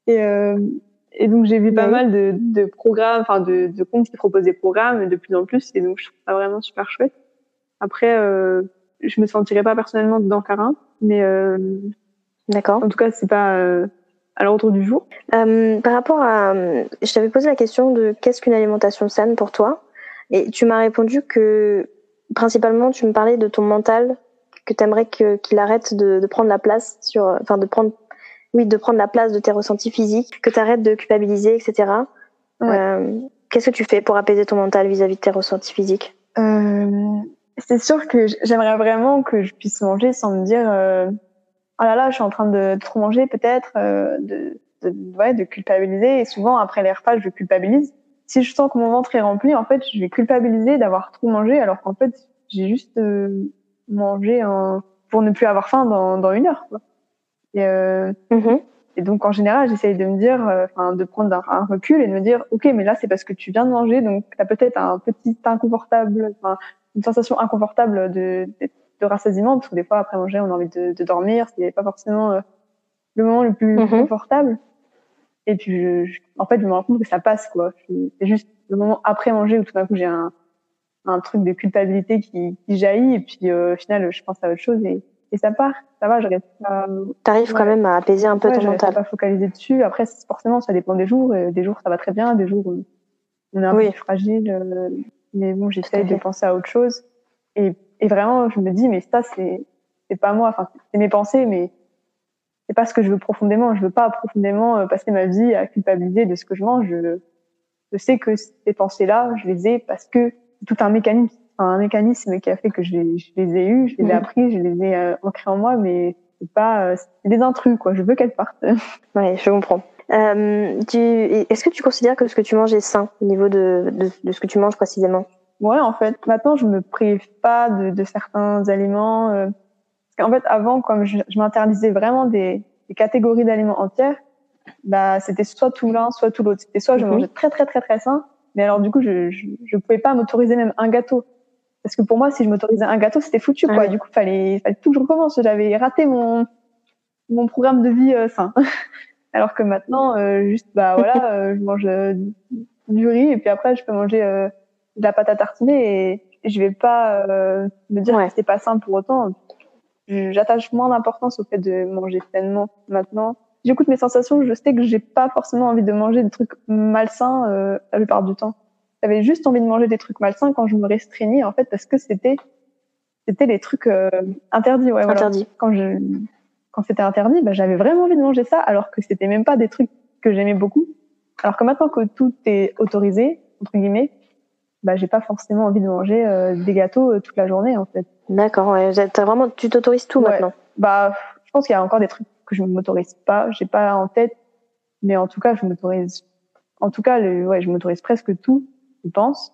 Et, euh, et donc j'ai vu pas oui. mal de, de programmes, enfin de, de, comptes qui proposent des programmes de plus en plus, et donc je trouve ça vraiment super chouette. Après, euh, je me sentirais pas personnellement dedans Carin, mais euh, d'accord. En tout cas, c'est pas euh, à l'ordre du jour. Euh, par rapport à, je t'avais posé la question de qu'est-ce qu'une alimentation saine pour toi, et tu m'as répondu que principalement, tu me parlais de ton mental, que tu aimerais qu'il qu arrête de, de, prendre la place sur, enfin de prendre, oui, de prendre la place de tes ressentis physiques, que tu arrêtes de culpabiliser, etc. Ouais. Euh, Qu'est-ce que tu fais pour apaiser ton mental vis-à-vis -vis de tes ressentis physiques? Euh, C'est sûr que j'aimerais vraiment que je puisse manger sans me dire, euh, oh là là, je suis en train de trop manger peut-être, euh, de, de, ouais, de culpabiliser. Et souvent après les repas, je culpabilise si je sens que mon ventre est rempli, en fait, je vais culpabiliser d'avoir trop mangé, alors qu'en fait, j'ai juste euh, mangé en... pour ne plus avoir faim dans, dans une heure. Quoi. Et, euh, mmh. Et donc, en général, j'essaye de me dire, euh, enfin, de prendre un, recul et de me dire, OK, mais là, c'est parce que tu viens de manger, donc tu as peut-être un petit inconfortable, une sensation inconfortable de, de, rassasiement, parce que des fois, après manger, on a envie de, de dormir, c'est pas forcément euh, le moment le plus mm-hmm. confortable. Et puis, je, en fait, je me rends compte que ça passe, quoi. C'est juste le moment après manger où tout d'un coup, j'ai un, un truc de culpabilité qui, qui jaillit, et puis euh, au final, je pense à autre chose et, et ça part. Ça va, j'arrive pas. T'arrives quand même à apaiser un peu ton mental. pas focaliser dessus. Après, forcément, ça dépend des jours. Des jours, ça va très bien. Des jours, on est un peu fragile. Euh, mais bon, j'essaye de penser à autre chose. Et, et vraiment, je me dis, mais ça, c'est, c'est pas moi. Enfin, c'est mes pensées, mais c'est pas ce que je veux profondément. Je veux pas profondément euh, passer ma vie à culpabiliser de ce que je mange. Je, je sais que ces pensées-là, je les ai parce que c'est tout un mécanisme, un mécanisme qui a fait que je les, je les ai eus, je les ai mhm. appris, je les ai euh, ancrés en moi, mais c'est pas, euh, c'est des intrus quoi. Je veux qu'elles partent. *laughs* ouais, je comprends. Euh, tu, est-ce que tu considères que ce que tu manges est sain au niveau de, de, de ce que tu manges précisément? Ouais, en fait, maintenant je me prive pas de, de certains aliments. Euh, qu'en fait, avant, comme je, je m'interdisais vraiment des, des catégories d'aliments entières, bah c'était soit tout l'un, soit tout l'autre. C'était soit je mhm. mangeais très très très très sain, mais alors du coup je je, je pouvais pas m'autoriser même un gâteau parce que pour moi si je m'autorisais un gâteau c'était foutu quoi. Du coup fallait fallait tout que je recommence. J'avais raté mon mon programme de vie euh, sain. *laughs* alors que maintenant euh, juste bah voilà *laughs* euh, je mange euh, du riz et puis après je peux manger de la pâte à tartiner et, je vais pas me dire que c'est pas sain pour autant. J'attache moins d'importance au fait de manger pleinement maintenant j'écoute mes sensations, je sais que j'ai pas forcément envie de manger des trucs malsains euh, la plupart du temps. J'avais juste envie de manger des trucs malsains quand je me restreignais en fait parce que c'était c'était les trucs euh, interdits ouais interdits. Quand je quand c'était interdit, bah, j'avais vraiment envie de manger ça alors que c'était même pas des trucs que j'aimais beaucoup. Alors que maintenant que tout est autorisé entre guillemets, bah j'ai pas forcément envie de manger euh, des gâteaux euh, toute la journée en fait. D'accord, ouais. As vraiment tu t'autorises tout maintenant. Bah je pense qu'il y a encore des trucs que je ne m'autorise pas. J'ai pas en tête, mais en tout cas, je m'autorise. En tout cas, le, ouais, je m'autorise presque tout, je pense.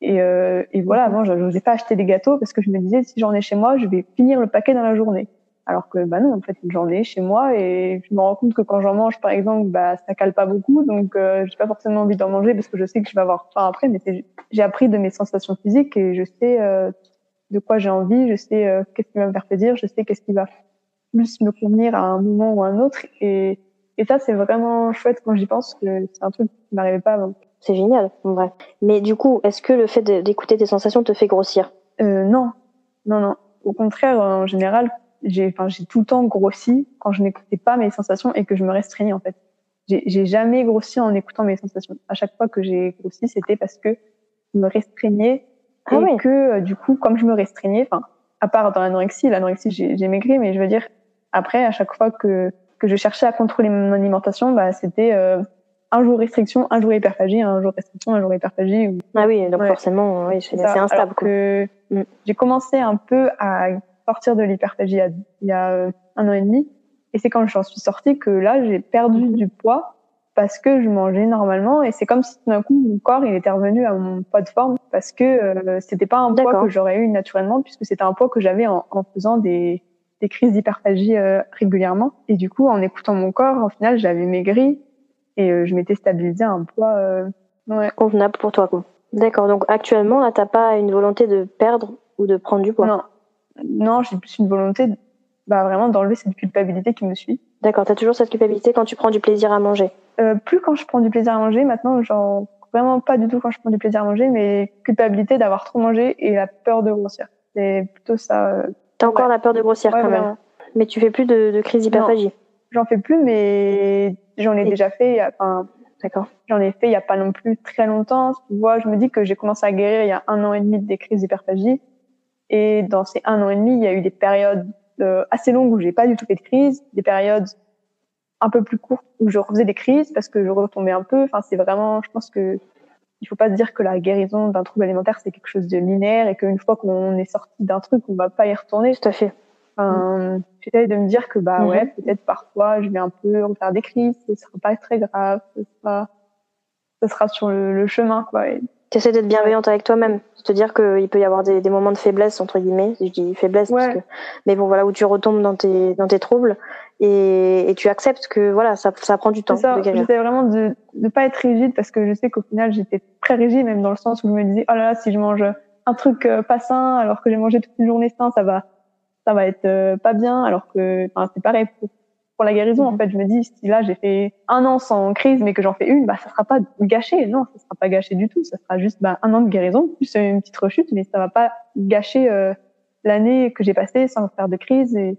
Et, euh, et voilà, avant, je n'osais pas acheter des gâteaux parce que je me disais, si j'en ai chez moi, je vais finir le paquet dans la journée. Alors que, bah non, en fait, j'en ai chez moi et je me rends compte que quand j'en mange, par exemple, bah, ça cale pas beaucoup. Donc, euh, j'ai pas forcément envie d'en manger parce que je sais que je vais avoir faim après. Mais j'ai appris de mes sensations physiques et je sais euh, de quoi j'ai envie. Je sais euh, qu'est-ce qui va me faire plaisir. Je sais qu'est-ce qui va plus me convenir à un moment ou à un autre. Et, et ça, c'est vraiment chouette quand j'y pense, que c'est un truc qui m'arrivait pas avant. C'est génial, en vrai. Mais du coup, est-ce que le fait d'écouter tes sensations te fait grossir? Euh, Non, non, non. Au contraire, en général, j'ai, enfin, j'ai tout le temps grossi quand je n'écoutais pas mes sensations et que je me restreignais en fait. J'ai, j'ai jamais grossi en écoutant mes sensations. À chaque fois que j'ai grossi, c'était parce que je me restreignais ah et que euh, du coup, comme je me restreignais, enfin, à part dans l'anorexie, l'anorexie j'ai, j'ai maigri, mais je veux dire, après, à chaque fois que, que je cherchais à contrôler mon alimentation, bah, c'était euh, un jour restriction, un jour hyperphagie, un jour restriction, un jour hyperphagie. Ah oui, donc forcément, oui, c'est instable. Que mm. J'ai commencé un peu à sortir de l'hyperphagie il y a euh, un an et demi. Et c'est quand j'en suis sortie que là, j'ai perdu mm-hmm. du poids parce que je mangeais normalement et c'est comme si tout d'un coup mon corps il était revenu à mon poids de forme parce que euh, c'était pas un poids que j'aurais eu naturellement puisque c'était un poids que j'avais en, en faisant des des crises d'hyperphagie euh, régulièrement. Et du coup, en écoutant mon corps, au final, j'avais maigri et euh, je m'étais stabilisé à un poids euh, ouais. convenable pour toi. Quoi. D'accord. Donc actuellement, là, t'as pas une volonté de perdre ou de prendre du poids? Non, non, j'ai plus une volonté, bah vraiment d'enlever cette culpabilité qui me suit. D'accord. T'as toujours cette culpabilité quand tu prends du plaisir à manger euh, Plus quand je prends du plaisir à manger. Maintenant, genre vraiment pas du tout quand je prends du plaisir à manger, mais culpabilité d'avoir trop mangé et la peur de grossir. C'est plutôt ça T'as encore la peur de grossir quand même. Mais tu fais plus de, de crise d'hyperphagie. J'en fais plus, mais j'en ai déjà fait. Enfin, d'accord. J'en ai fait il y a pas non plus très longtemps. Tu vois, je me dis que j'ai commencé à guérir il y a un an et demi des crises d'hyperphagie. Et dans ces un an et demi, il y a eu des périodes euh, assez longues où j'ai pas du tout fait de crise, des périodes un peu plus courtes où je refaisais des crises parce que je retombais un peu. Enfin, c'est vraiment, je pense que il faut pas se dire que la guérison d'un trouble alimentaire c'est quelque chose de linéaire et qu'une fois qu'on est sorti d'un truc on va pas y retourner tout à fait enfin, j'essaie de me dire que bah ouais mhm. peut-être parfois je vais un peu refaire des crises ce sera pas très grave ce sera ce sera sur le, chemin quoi et Tu essaies d'être bienveillante avec toi-même, te dire qu'il peut y avoir des, des, moments de faiblesse entre guillemets, je dis faiblesse, parce que, mais bon voilà où tu retombes dans tes dans tes troubles et, et tu acceptes que voilà ça ça prend du temps. J'essaie vraiment de ne pas être rigide parce que je sais qu'au final j'étais très rigide même dans le sens où je me disais oh là là si je mange un truc euh, pas sain alors que j'ai mangé toute une journée sain ça va ça va être euh, pas bien alors que enfin c'est pareil pour, pour, la guérison en fait. Je me dis si là j'ai fait un an sans crise mais que j'en fais une bah ça sera pas gâché. Non ça sera pas gâché du tout. Ça sera juste bah, un an de guérison plus une petite rechute mais ça va pas gâcher euh, l'année que j'ai passée sans faire de crise. Et,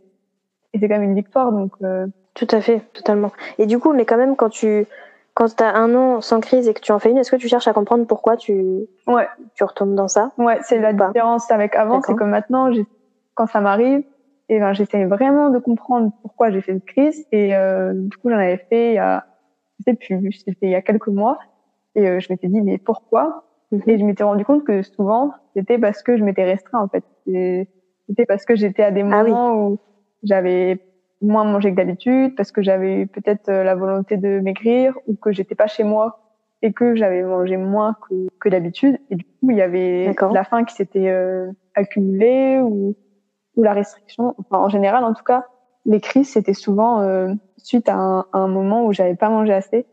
et c'est quand même une victoire donc euh... tout à fait totalement. Et du coup mais quand même quand tu quand tu as un an sans crise et que tu en fais une, est-ce que tu cherches à comprendre pourquoi tu, ouais. tu retombes dans ça Ouais, c'est la différence avec avant, c'est que maintenant, quand ça m'arrive, et ben j'essaie vraiment de comprendre pourquoi j'ai fait une crise. Et euh, du coup j'en avais fait il y a je sais plus c'était il y a quelques mois. Et euh, je m'étais dit mais pourquoi? Mhm. et je m'étais rendu compte que souvent c'était parce que je m'étais restreint en fait. C'était parce que j'étais à des ah moments où j'avais moins mangé que d'habitude parce que j'avais peut-être euh, la volonté de maigrir ou que j'étais pas chez moi et que j'avais mangé moins que, que d'habitude. Et du coup il y avait la faim qui s'était euh, accumulée ou ou la restriction. Enfin, en général, en tout cas, les crises, c'était souvent euh, suite à un, un, moment où j'avais pas mangé assez.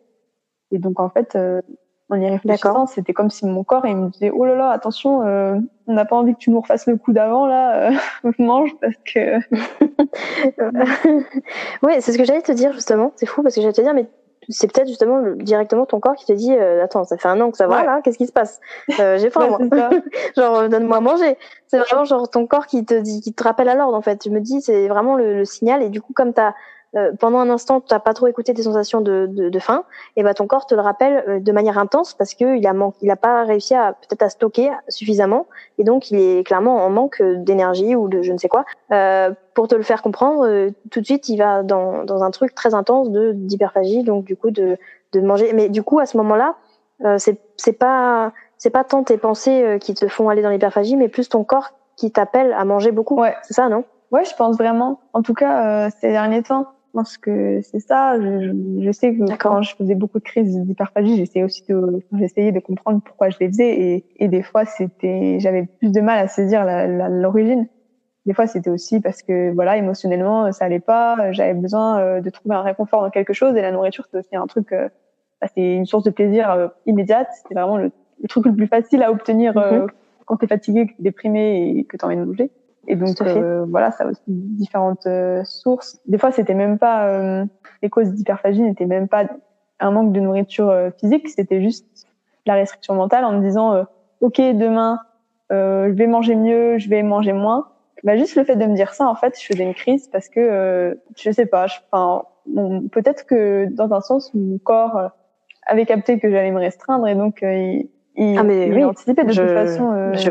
Et donc, en fait, euh, en y réfléchissant, c'était comme si mon corps il me disait oh là là, attention, euh, on n'a pas envie que tu nous refasses le coup d'avant là, euh, *laughs* mange parce que. *laughs* ouais, c'est ce que j'allais te dire justement. C'est fou parce que j'allais te dire mais c'est peut-être justement directement ton corps qui te dit euh, attends ça fait un an que ça va là qu'est-ce qui se passe? Euh, j'ai faim *laughs* moi. *laughs* genre euh, donne-moi à manger. C'est vraiment genre ton corps qui te dit qui te rappelle à l'ordre en fait. Je me dis c'est vraiment le, le, signal. Et du coup comme t'as euh, pendant un instant, tu n'as pas trop écouté tes sensations de, de, de faim, et bah ton corps te le rappelle euh, de manière intense parce que il a il a pas réussi à peut-être à stocker suffisamment, et donc il est clairement en manque d'énergie ou de je ne sais quoi. Euh, pour te le faire comprendre, euh, tout de suite, il va dans, dans un truc très intense de d'hyperphagie, donc du coup de, de manger. Mais du coup, à ce moment-là, euh, c'est c'est pas c'est pas tant tes pensées qui te font aller dans l'hyperphagie, mais plus ton corps qui t'appelle à manger beaucoup. Ouais. C'est ça, non? Ouais, je pense vraiment. En tout cas, ces derniers temps, pense que c'est ça. Je, je, sais que quand je faisais beaucoup de crises d'hyperphagie, j'essayais aussi de, j'essayais de comprendre pourquoi je les faisais et, et des fois c'était, j'avais plus de mal à saisir l'origine. Des fois c'était aussi parce que voilà émotionnellement ça allait pas, j'avais besoin euh, de trouver un réconfort dans quelque chose et la nourriture c'est aussi un truc, euh, bah, c'est une source de plaisir euh, immédiate. C'est vraiment le, le, truc le plus facile à obtenir mm-hmm. quand t'es fatigué, déprimé et que t'as envie de manger. Et donc euh, voilà, ça a aussi différentes euh, sources. Des fois, c'était même pas euh, les causes d'hyperphagie n'étaient même pas un manque de nourriture physique, c'était juste la restriction mentale en me disant ok demain je vais manger mieux, je vais manger moins. Bah juste le fait de me dire ça en fait, je faisais une crise parce que je sais pas, enfin peut-être que dans un sens mon corps avait capté que j'allais me restreindre et donc il, il, ah mais il anticipait de toute façon. Je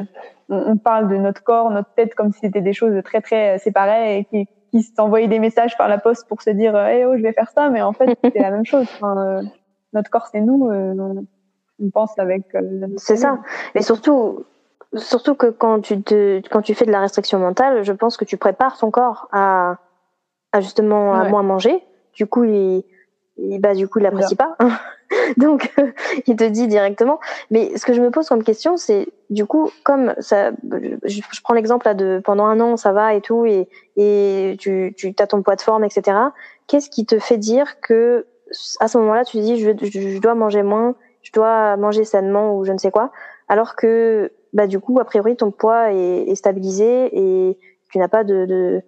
on, parle de notre corps, notre tête comme si c'était des choses très très euh, séparées et qui, qui s'envoyaient des messages par la poste pour se dire hey, oh je vais faire ça, mais en fait c'est la même chose. Enfin, euh, notre corps c'est nous, euh, on, pense avec. c'est ça. Et surtout, surtout que quand tu te, quand tu fais de la restriction mentale, je pense que tu prépares ton corps à, à justement à moins manger. Du coup, il, il bah du coup il l'apprécie pas. *laughs* *laughs* Donc, il te dit directement. Mais ce que je me pose comme question, c'est du coup, comme ça, je, prends l'exemple là de pendant un an, ça va et tout, et, et tu, tu as ton poids de forme, etc. Qu'est-ce qui te fait dire que à ce moment-là, tu dis, je, je, dois manger moins, je dois manger sainement ou je ne sais quoi, alors que bah du coup, a priori, ton poids est, est stabilisé et tu n'as pas de, de,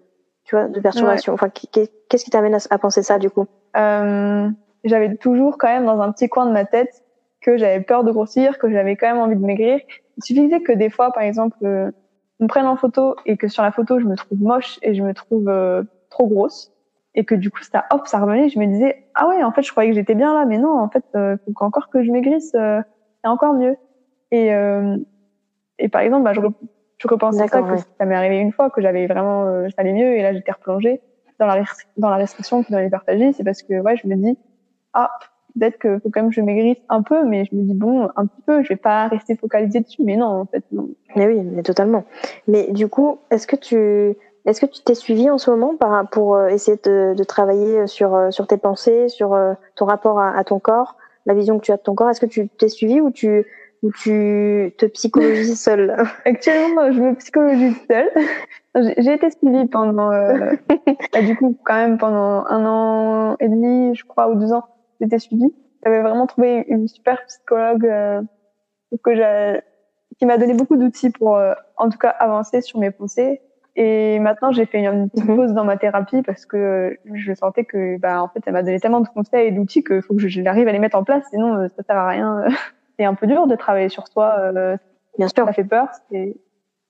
tu vois, de perturbation. Enfin, qu'est-ce qui t'amène à, à, penser ça du coup? Euh j'avais toujours quand même dans un petit coin de ma tête que j'avais peur de grossir, que j'avais quand même envie de maigrir. Il suffisait que des fois, par exemple, euh, on me prenne en photo et que sur la photo, je me trouve moche et je me trouve euh, trop grosse et que du coup, ça, hop, ça revenait. Je me disais, ah ouais, en fait, je croyais que j'étais bien là, mais non, en fait, euh, faut encore que je maigrisse, euh, c'est encore mieux. Et, euh, et par exemple, bah, je, je repensais ça, que ça m'est arrivé une fois, que j'avais vraiment, ça allait mieux et là, j'étais replongée dans la, dans la restriction puis dans l'hyperphagie. C'est parce que, ouais, je me dis, ah, peut-être que faut quand même que je maigrisse un peu, mais je me dis bon, un petit peu, je vais pas rester focalisée dessus. Mais non, en fait, non. Mais oui, mais totalement. Mais du coup, est-ce que tu, est-ce que tu t'es suivi en ce moment par, pour euh, essayer de, de travailler sur, euh, sur tes pensées, sur euh, ton rapport à, ton corps, la vision que tu as de ton corps? Est-ce que tu t'es suivi ou tu, ou tu te psychologises *laughs* seule? Actuellement, je me psychologise seule. J'ai été suivie pendant, euh, *laughs* bah, du coup, quand même pendant un an et demi, je crois, ou deux ans, j'étais suivie. J'avais vraiment trouvé une super psychologue euh, que j'ai, qui m'a donné beaucoup d'outils pour, euh, en tout cas, avancer sur mes pensées. Et maintenant, j'ai fait une petite mhm. pause dans ma thérapie parce que je sentais que, bah, en fait, elle m'a donné tellement de conseils et d'outils qu'il faut que j'arrive à les mettre en place, sinon euh, ça sert à rien. *laughs* c'est un peu dur de travailler sur soi. Bien sûr, ça fait peur, c'est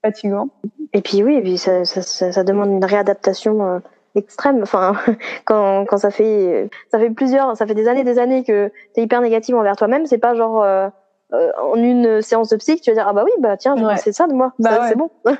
fatigant. Et puis oui, et puis ça, ça, ça, demande une réadaptation extrême. Enfin, *laughs* quand, quand ça fait ça fait plusieurs, ça fait des années, des années que t'es hyper négative envers toi-même. C'est pas genre euh, euh, en une séance de psy que tu vas dire ah bah oui bah tiens c'est ça de moi, bah c'est bon. *laughs* ça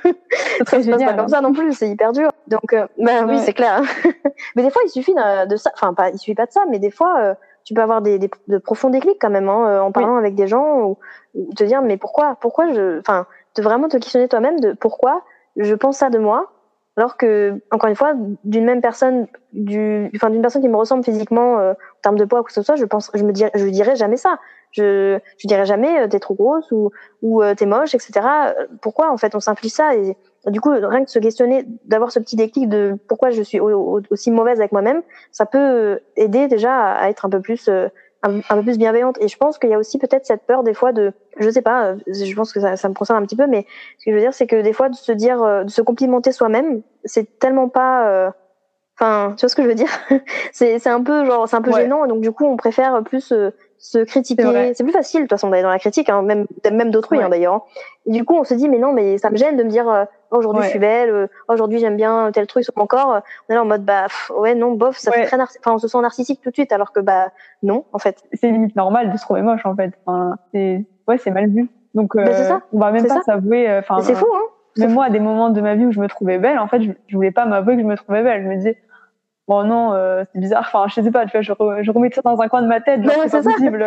se passe pas comme ça non plus, c'est hyper dur. Donc euh, bah oui c'est clair. *laughs* mais des fois il suffit de, ça, enfin pas il suffit pas de ça, mais des fois tu peux avoir des, des de profonds déclics quand même hein, en parlant avec des gens ou, ou, te dire mais pourquoi pourquoi je enfin de vraiment te questionner toi-même de pourquoi je pense ça de moi alors que, encore une fois, d'une même personne, du, enfin d'une personne qui me ressemble physiquement euh, en termes de poids ou quoi que ce soit, je pense, je me dirais, je dirais jamais ça. Je, je dirais jamais euh, t'es trop grosse ou ou euh, t'es moche, etc. Pourquoi en fait on simplifie ça? Et du coup rien que se questionner, d'avoir ce petit déclic de pourquoi je suis aussi mauvaise avec moi-même, ça peut aider déjà à être un peu plus un, peu plus bienveillante. Et je pense qu'il y a aussi peut-être cette peur des fois de, je sais pas, euh, je pense que ça, ça me concerne un petit peu, mais ce que je veux dire, c'est que des fois de se dire, euh, de se complimenter soi-même, c'est tellement pas, euh, enfin, tu vois ce que je veux dire? *laughs* C'est c'est un peu genre, c'est un peu gênant. Donc du coup, on préfère plus se critiquer. C'est plus facile de toute façon d'aller dans la critique, hein, même même d'autrui hein, d'ailleurs. Hein. du coup, on se dit mais non, mais ça me gêne de me dire euh, aujourd'hui je suis belle, euh, aujourd'hui j'aime bien tel truc sur mon corps. On est là en mode bah ouais non bof, ça fait très enfin on se sent narcissique tout de suite alors que bah non en fait. C'est limite normal de se trouver moche en fait. Enfin c'est ouais c'est mal vu. Donc bah, euh, on va même pas s'avouer. Euh, enfin c'est fou hein. Même moi à des moments de ma vie où je me trouvais belle, en fait je, je voulais pas m'avouer que je me trouvais belle. Je me disais bon non euh, c'est bizarre. Enfin je sais pas tu vois je, je remets ça dans un coin de ma tête c'est pas possible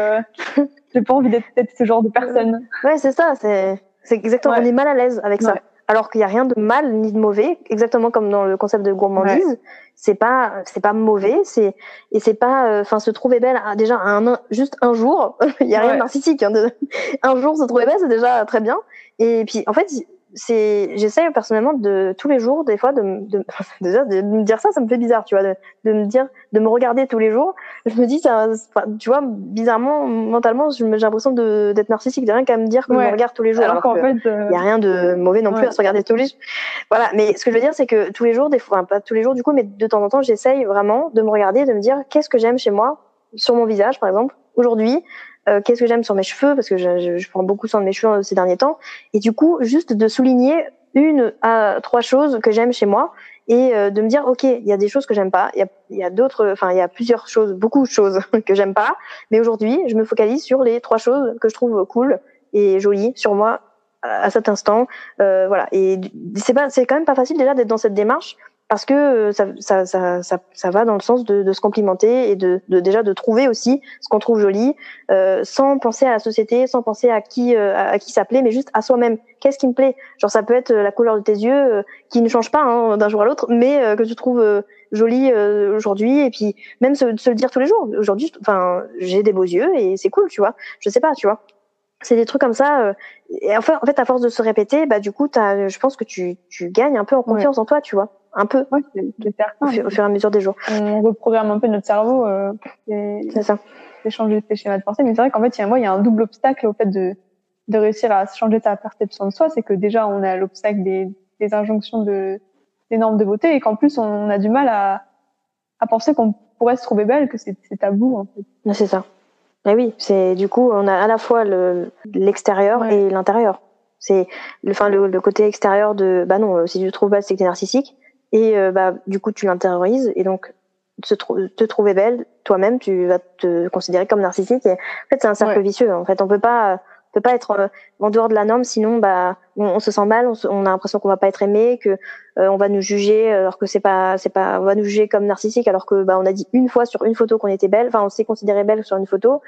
*laughs* j'ai pas envie d'être ce genre de personne. Ouais c'est ça c'est c'est exactement on est mal à l'aise avec ça. Alors qu'il y a rien de mal ni de mauvais exactement comme dans le concept de gourmandise. C'est pas c'est pas mauvais c'est et c'est pas euh, enfin se trouver belle à, déjà un juste un jour *laughs* il y a rien de narcissique hein, de, *laughs* un jour se trouver belle c'est déjà très bien. Et puis en fait c'est j'essaye personnellement de tous les jours des fois de, de, *laughs* de, me dire ça ça me fait bizarre tu vois de, de me dire de me regarder tous les jours. Je me dis ça tu vois bizarrement mentalement j'ai l'impression d'être narcissique de rien qu'à me dire que je me regarde tous les jours alors, qu'en fait il y a rien de mauvais non plus à se regarder tous les jours. Voilà mais ce que je veux dire c'est que tous les jours des fois enfin, pas tous les jours du coup mais de temps en temps j'essaye vraiment de me regarder de me dire qu'est-ce que j'aime chez moi sur mon visage par exemple aujourd'hui euh, qu'est-ce que j'aime sur mes cheveux parce que je, je, prends beaucoup soin de mes cheveux ces derniers temps. Et du coup juste de souligner une à trois choses que j'aime chez moi et euh, de me dire ok il y a des choses que j'aime pas il y a, y a d'autres enfin il y a plusieurs choses beaucoup de choses *laughs* que j'aime pas. Mais aujourd'hui je me focalise sur les trois choses que je trouve cool et jolies sur moi à cet instant. Euh, voilà. Et c'est pas c'est quand même pas facile déjà d'être dans cette démarche parce que euh, ça, ça, ça, ça, va dans le sens de, de se complimenter et de, de, déjà de trouver aussi ce qu'on trouve joli, euh, sans penser à la société, sans penser à qui euh, à qui ça plaît, mais juste à soi-même. Qu'est-ce qui me plaît? Genre ça peut être la couleur de tes yeux qui ne change pas hein, d'un jour à l'autre, mais que tu trouves joli aujourd'hui et puis même se, se, le dire tous les jours. Aujourd'hui, enfin j'ai des beaux yeux et c'est cool, tu vois. Je sais pas, tu vois c'est des trucs comme ça. et en fait, en fait, à force de se répéter, bah du coup, as, je pense que tu, tu gagnes un peu en confiance en toi, tu vois un peu ouais, c'est certain, au, fur, et à mesure des jours. On reprogramme un peu notre cerveau. Euh, c'est ça. Changer ses schémas de pensée. Mais c'est vrai qu'en fait, il y a, moi, il y a un double obstacle au fait de, de réussir à changer ta perception de soi. C'est que déjà, on a l'obstacle des, des injonctions de, des normes de beauté et qu'en plus, on a du mal à, à penser qu'on pourrait se trouver belle, que c'est tabou, en fait. C'est ça. Et oui, c'est du coup, on a à la fois l'extérieur et l'intérieur. C'est le, enfin, le, le, côté extérieur de, bah non, si tu te trouves belle, c'est que t'es narcissique. Et euh, bah, du coup, tu l'intériorises et donc te, te trouver belle, toi-même, tu vas te considérer comme narcissique. Et en fait, c'est un cercle vicieux. En fait, on peut pas, peut pas être euh, en dehors de la norme, sinon, bah, on, se sent mal, on, a l'impression qu'on va pas être aimé, que euh, on va nous juger, alors que c'est pas, c'est pas, on va nous juger comme narcissique, alors que bah, on a dit une fois sur une photo qu'on était belle. Enfin, on s'est considéré belle sur une photo.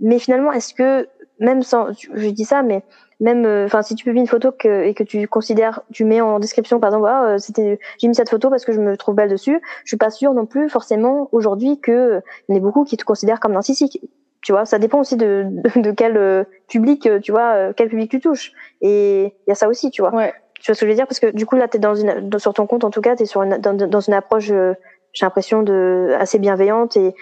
Mais finalement, est-ce que même sans, je dis ça, mais même euh, enfin si tu publies une photo que, et que tu considères tu mets en description par exemple ah, euh, c'était j'ai mis cette photo parce que je me trouve belle dessus je suis pas sûre non plus forcément aujourd'hui que il y en a beaucoup qui te considèrent comme narcissique tu vois. Ça dépend aussi de, de, quel euh, public, euh, tu vois, euh, quel public tu touches. Et il y a ça aussi, tu vois. Ouais. Tu vois ce que je veux dire? Parce que du coup, là, t'es dans une, sur ton compte, en tout cas, t'es sur une, dans, dans une approche, j'ai l'impression, de assez bienveillante. Et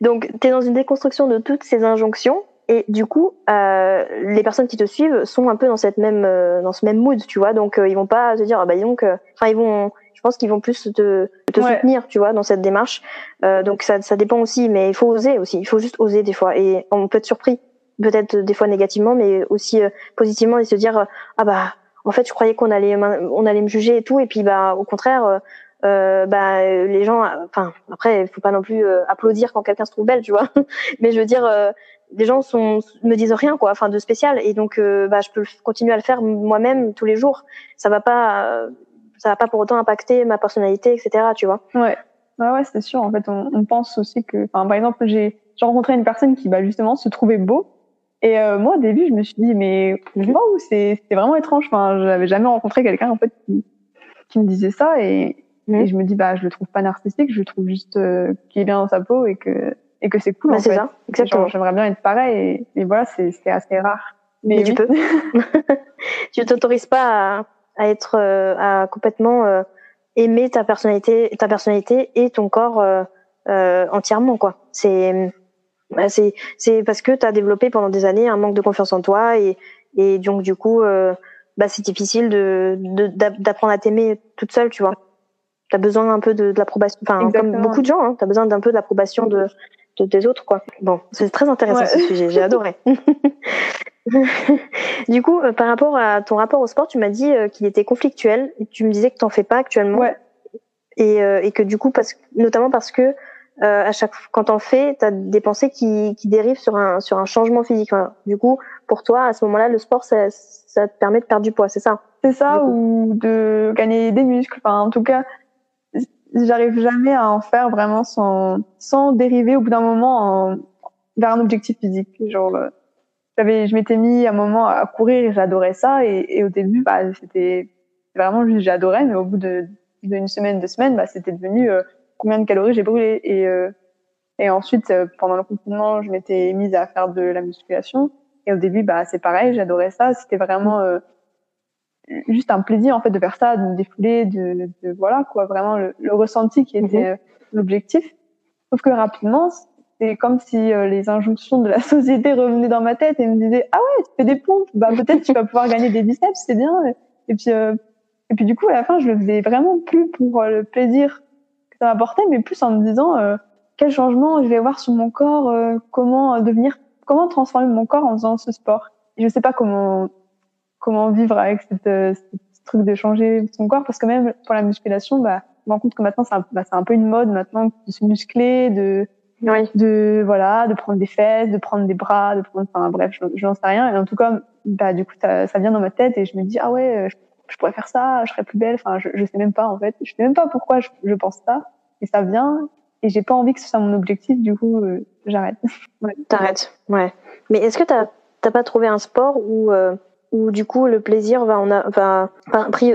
donc, t'es dans une déconstruction de toutes ces injonctions. Et du coup, euh, les personnes qui te suivent sont un peu dans cette même, dans ce même mood, tu vois. Donc, ils vont pas te dire, ah bah donc, enfin, ils vont, je pense qu'ils vont plus te, te soutenir, tu vois, dans cette démarche. Euh, donc ça, ça dépend aussi, mais il faut oser aussi. Il faut juste oser des fois, et on peut être surpris, peut-être des fois négativement, mais aussi euh, positivement, et se dire ah bah en fait je croyais qu'on allait on allait me juger et tout, et puis bah au contraire. Euh, bah les gens enfin après il faut pas non plus applaudir quand quelqu'un se trouve belle tu vois *laughs* mais je veux dire les gens sont me disent rien quoi enfin de spécial et donc bah je peux continuer à le faire moi-même tous les jours ça va pas ça va pas pour autant impacter ma personnalité, etc. Tu vois. Ouais. Ouais, ouais, c'est sûr. En fait, on, on pense aussi que, par exemple, j'ai rencontré une personne qui, bah, justement, se trouvait beau. Et euh, moi, au début, je me suis dit, mais mhm. waouh, c'est vraiment étrange. Enfin, j'avais jamais rencontré quelqu'un en fait qui, qui, me disait ça, et, mhm. et, je me dis, bah, je le trouve pas narcissique, je le trouve juste euh, qu'il est bien dans sa peau et que et que c'est cool. Bah, c'est ça, exactement. J'aimerais bien être pareil, et, et voilà, c'est assez rare. Mais, mais tu peux. *laughs* tu t'autorises pas à à être euh, à complètement euh, aimer ta personnalité, ta personnalité et ton corps euh, entièrement quoi. C'est bah, c'est c'est parce que tu as développé pendant des années un manque de confiance en toi et et donc du coup bah c'est difficile de d'apprendre à t'aimer toute seule, tu vois. Tu as besoin un peu de, de l'approbation enfin comme beaucoup de gens hein, tu as besoin d'un peu de l'approbation de, de des autres quoi. Bon, c'est très intéressant ce sujet, j'ai *laughs* adoré. *laughs* *laughs* du coup, euh, par rapport à ton rapport au sport, tu m'as dit euh, qu'il était conflictuel. Et tu me disais que t'en fais pas actuellement. Ouais. Et, euh, et que du coup, parce, notamment parce que à chaque quand t'en fais, t'as des pensées qui, qui dérivent sur un sur un changement physique. du coup, pour toi, à ce moment-là, le sport, ça, ça te permet de perdre du poids, c'est ça? C'est ça, ou de gagner des muscles. Enfin, en tout cas, j'arrive jamais à en faire vraiment sans sans dériver au bout d'un moment en, vers un objectif physique. Genre j'avais, je m'étais mis un moment à courir et j'adorais ça. Et, et, au début, bah, c'était vraiment juste j'adorais, mais au bout de d'une semaine, deux semaines, bah, c'était devenu euh, combien de calories j'ai brûlé. Et, euh, et ensuite, euh, pendant le confinement, je m'étais mise à faire de la musculation. Et au début, bah, c'est pareil, j'adorais ça. C'était vraiment juste un plaisir en fait de faire ça, de me défouler, de, de voilà quoi, vraiment le, le ressenti qui était mhm. l'objectif. Sauf que rapidement, c'est comme si euh, les injonctions de la *laughs* société revenaient dans ma tête et me disaient ah ouais tu fais des pompes. Bah peut-être tu vas pouvoir gagner des biceps c'est bien et puis euh, et puis du coup à la fin je le faisais vraiment plus pour euh, le plaisir que ça m'apportait mais plus en me disant quel changement je vais avoir sur mon corps comment devenir comment transformer mon corps en faisant ce sport et je sais pas comment comment vivre avec cette, ce truc de changer son corps parce que même pour la musculation bah je me rends compte que maintenant c'est un, bah, un peu une mode maintenant de se muscler de oui. de voilà de prendre des fesses de prendre des bras de prendre enfin bref je n'en sais rien. Et en tout cas bah du coup ça, ça vient dans ma tête et je me dis ah ouais je, je, pourrais faire ça je serais plus belle. Enfin je, je sais même pas en fait. Je sais même pas pourquoi je, je pense ça. Et ça vient et j'ai pas envie que ce soit mon objectif. Du coup euh, j'arrête. *laughs* Ouais. t'arrêtes ouais. Mais est-ce que t'as t'as pas trouvé un sport où euh, où du coup le plaisir va on a va,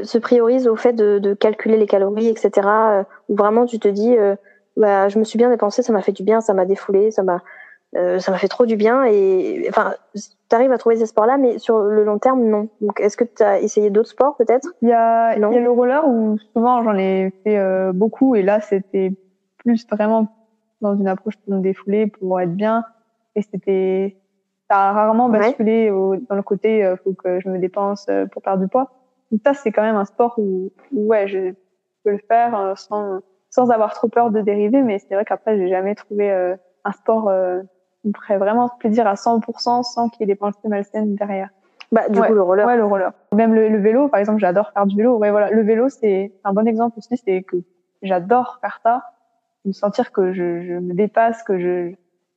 se priorise au fait de, de calculer les calories etc euh, où vraiment tu te dis euh, bah, je me suis bien dépensée, ça m'a fait du bien, ça m'a défoulé, ça m'a euh, ça m'a fait trop du bien et enfin tu arrives à trouver ces sports là mais sur le long terme non. Donc est-ce que tu as essayé d'autres sports peut-être? Il y a il y a le roller où souvent j'en ai fait euh, beaucoup et là c'était plus vraiment dans une approche pour me défouler pour être bien et c'était ça a rarement basculé au, dans le côté euh, faut que je me dépense euh, pour perdre du poids. Donc ça c'est quand même un sport où, où ouais je peux le faire euh, sans sans avoir trop peur de dériver. Mais c'est vrai qu'après, j'ai jamais trouvé euh, un sport euh, qui me ferait vraiment plaisir à 100% sans qu'il y ait des pensées malsaines derrière. Bah, du coup, le roller. Ouais, le roller. Même le, le vélo, par exemple, j'adore faire du vélo. Ouais, voilà. Le vélo, c'est un bon exemple aussi, c'est que j'adore faire ça. Me sentir que je, je me dépasse, que je,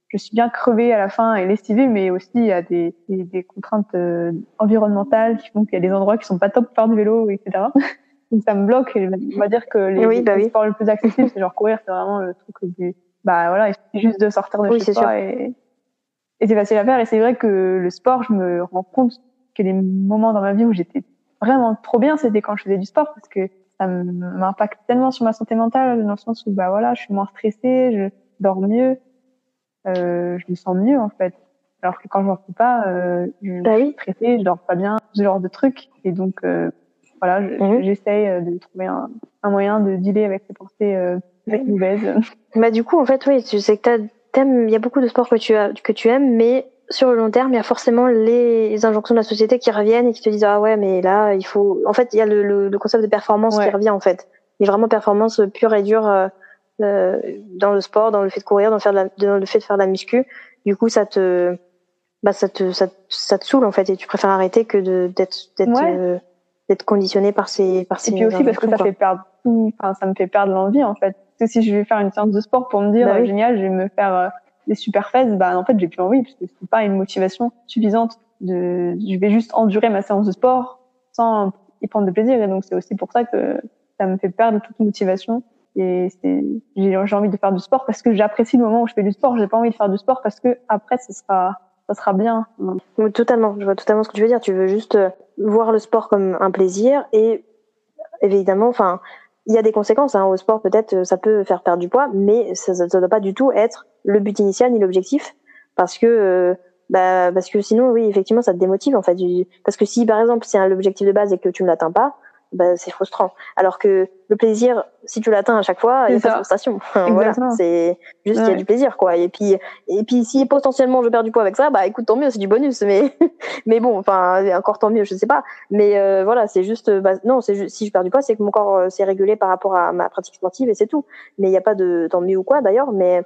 je suis bien crevée à la fin et lessivée, mais aussi il y a des, des, des contraintes euh, environnementales qui font qu'il y a des endroits qui sont pas top pour faire du vélo, etc. *laughs* ça me bloque. Et on va dire que les, oui, bah sports le plus accessible, c'est genre courir, c'est vraiment le truc du, bah voilà, il suffit juste de sortir de chez soi et, et c'est facile à faire. Et c'est vrai que le sport, je me rends compte que les moments dans ma vie où j'étais vraiment trop bien, c'était quand je faisais du sport parce que ça m'impacte tellement sur ma santé mentale dans le sens où bah voilà, je suis moins stressée, je dors mieux. euh, je me sens mieux en fait. Alors que quand je fais pas, euh, je, Bah oui. suis stressée, je dors pas bien, ce genre de trucs. Et donc euh, voilà, je- Mhm. j'essaye euh, de trouver un, un moyen de dealer avec ces pensées euh, mauvaises. *laughs* Bah du coup en fait oui, tu sais que il y a beaucoup de sports que tu as, que tu aimes, mais sur le long terme, il y a forcément les injonctions de la société qui reviennent et qui te disent ah ouais mais là il faut, en fait il y a le, le, le concept de performance Ouais. qui revient en fait, mais vraiment performance pure et dure euh, euh, dans le sport, dans le fait de courir, dans le, faire de la, dans le fait de faire de la muscu. Du coup ça te, bah ça te, ça, te- ça te saoule en fait et tu préfères arrêter que de d'être d'être Ouais. euh, d'être conditionné par ces par Et ces puis aussi parce que ça quoi. fait perdre enfin ça me fait perdre l'envie en fait. Parce que si je vais faire une séance de sport pour me dire Bah euh, oui. génial, je vais me faire euh, des super fesses, bah en fait j'ai plus envie parce que c'est pas une motivation suffisante. De, je vais juste endurer ma séance de sport sans y prendre de plaisir et donc c'est aussi pour ça que ça me fait perdre toute motivation. Et j'ai envie de faire du sport parce que j'apprécie le moment où je fais du sport. J'ai pas envie de faire du sport parce que après ce sera, ça sera bien. Oui, totalement, je vois totalement ce que tu veux dire. Tu veux juste euh, voir le sport comme un plaisir et évidemment, enfin, il y a des conséquences hein, au sport. Peut-être euh, ça peut faire perdre du poids, mais ça ne doit pas du tout être le but initial ni l'objectif, parce que euh, bah, parce que sinon, oui, effectivement, ça te démotive en fait. Parce que si par exemple c'est l'objectif de base et que tu ne l'atteins pas, bah, c'est frustrant. Alors que le plaisir, si tu l'atteins à chaque fois, il n'y a C'est pas de frustration. *laughs* voilà, c'est juste il y a du plaisir quoi. Et puis et puis si potentiellement je perds du poids avec ça, bah écoute tant mieux, c'est du bonus. Mais *laughs* mais bon, enfin encore tant mieux, je sais pas. Mais euh, voilà, c'est juste bah, non, c'est juste si je perds du poids, c'est que mon corps euh, s'est régulé par rapport à ma pratique sportive et c'est tout. Mais il n'y a pas de tant mieux ou quoi d'ailleurs. Mais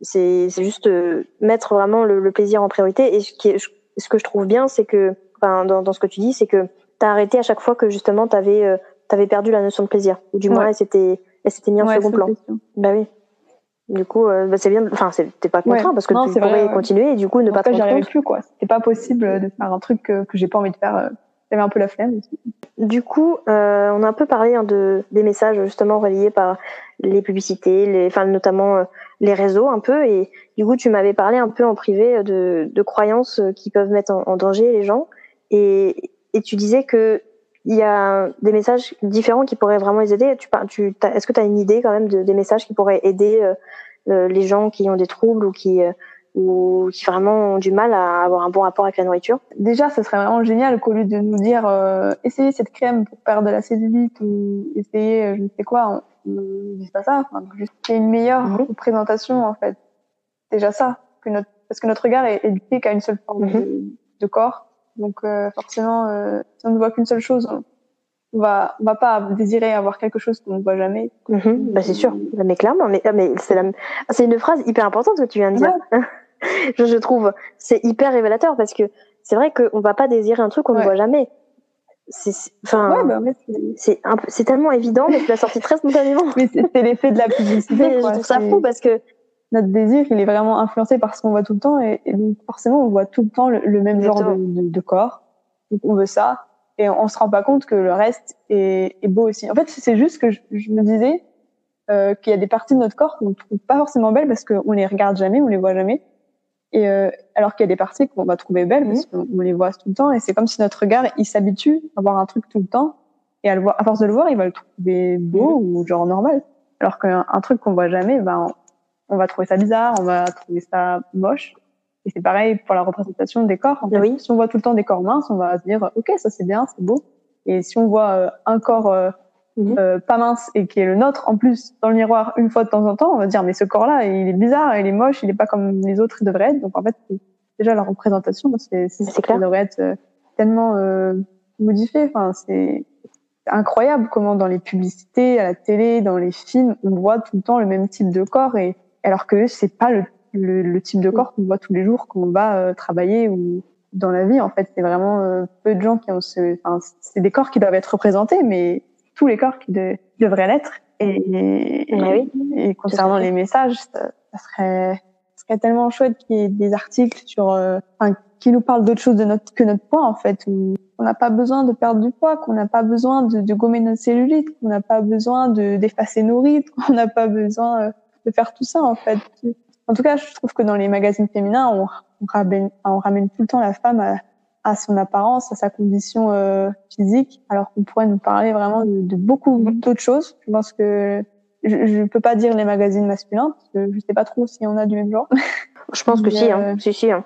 c'est c'est juste euh, mettre vraiment le, le plaisir en priorité. Et ce qui est, ce que je trouve bien, c'est que enfin dans, dans ce que tu dis, c'est que t'as arrêté à chaque fois que justement t'avais euh, t'avais perdu la notion de plaisir ou du moins Ouais. elle s'était elle s'était mise en Ouais, second plan. Bah oui. Du coup, euh, bah, c'est bien. Enfin, t'es pas contraint Ouais. parce que Non, tu pourrais vrai, continuer et du coup ne En pas rendre j'y arrivais compte. plus, quoi. C'était pas possible de faire un truc que, que j'ai pas envie de faire. euh. J'avais un peu la flemme. aussi. Du coup, euh, on a un peu parlé hein, de des messages justement reliés par les publicités, les, enfin notamment euh, les réseaux un peu. Et du coup, tu m'avais parlé un peu en privé de, de croyances euh, qui peuvent mettre en, en danger les gens. Et, et tu disais que il y a des messages différents qui pourraient vraiment les aider. Tu, est-ce que tu as une idée quand même de, des messages qui pourraient aider euh, les gens qui ont des troubles ou qui euh, ou qui vraiment ont du mal à avoir un bon rapport avec la nourriture? Déjà, ce serait vraiment génial qu'au lieu de nous dire euh, essayez cette crème pour perdre de la cellulite ou essayez euh, je ne sais quoi, on ne dise pas ça. Enfin, juste qu'il y ait une meilleure Mhm. représentation en fait. Déjà ça, que notre, parce que notre regard est éduqué qu'à une seule forme Mhm. de, de corps. Donc euh, forcément, euh, si on ne voit qu'une seule chose, on va, on va pas désirer avoir quelque chose qu'on ne voit jamais. Mhm, bah c'est sûr, mais clairement, mais, ah, mais c'est la, c'est une phrase hyper importante que tu viens de dire. *laughs* je, je trouve, c'est hyper révélateur parce que c'est vrai qu'on va pas désirer un truc qu'on ne voit jamais. C'est, enfin, Ouais, bah, c'est- c'est un peu- c'est tellement évident, mais tu l'as sorti très spontanément. mais c'est l'effet de la *laughs* publicité. Mais je quoi. trouve ça fou parce que notre désir, il est vraiment influencé par ce qu'on voit tout le temps et, et donc forcément on voit tout le temps le, le même genre de, Exactement. de, de corps. Donc on veut ça et on, on se rend pas compte que le reste est, est beau aussi. En fait, c'est juste que je, je me disais euh, qu'il y a des parties de notre corps qu'on trouve pas forcément belles parce qu'on les regarde jamais, on les voit jamais. Et euh, alors qu'il y a des parties qu'on va trouver belles parce qu'on on les voit tout le temps et c'est comme si notre regard il s'habitue à voir un truc tout le temps et à le voir à force de le voir il va le trouver beau ou genre normal alors qu'un un truc qu'on voit jamais ben on va trouver ça bizarre, on va trouver ça moche. Et c'est pareil pour la représentation des corps. En fait, Oui. Si on voit tout le temps des corps minces, on va se dire ok ça c'est bien, c'est beau. Et si on voit euh, un corps euh, Mhm. euh, pas mince et qui est le nôtre en plus dans le miroir une fois de temps en temps, on va se dire mais ce corps-là il est bizarre, il est moche, il est pas comme les autres il devrait être. Donc en fait déjà la représentation, c'est ça devrait être euh, tellement euh, modifié. Enfin c'est incroyable comment dans les publicités, à la télé, dans les films, on voit tout le temps le même type de corps et alors que c'est pas le, le, le type de corps qu'on voit tous les jours quand on va euh, travailler ou dans la vie. En fait, c'est vraiment euh, peu de gens qui ont ce. Enfin, c'est des corps qui doivent être représentés, mais tous les corps qui de- devraient l'être. Et, et, Ouais, et concernant les messages, ça, ça serait, ça serait tellement chouette qu'il y ait des articles sur, euh, enfin, qui nous parlent d'autre chose de notre, que notre poids en fait. Où on n'a pas besoin de perdre du poids, qu'on n'a pas besoin de, de gommer notre cellulite, qu'on n'a pas besoin de d'effacer nos rides, *laughs* qu'on n'a pas besoin euh, de faire tout ça en fait. En tout cas, je trouve que dans les magazines féminins, on, on ramène, enfin, on ramène tout le temps la femme à, à son apparence, à sa condition euh, physique, alors qu'on pourrait nous parler vraiment de, de beaucoup d'autres choses. Je pense que je, je peux pas dire les magazines masculins parce que je sais pas trop si on a du même genre. Je pense que si, hein. si, si. Hein.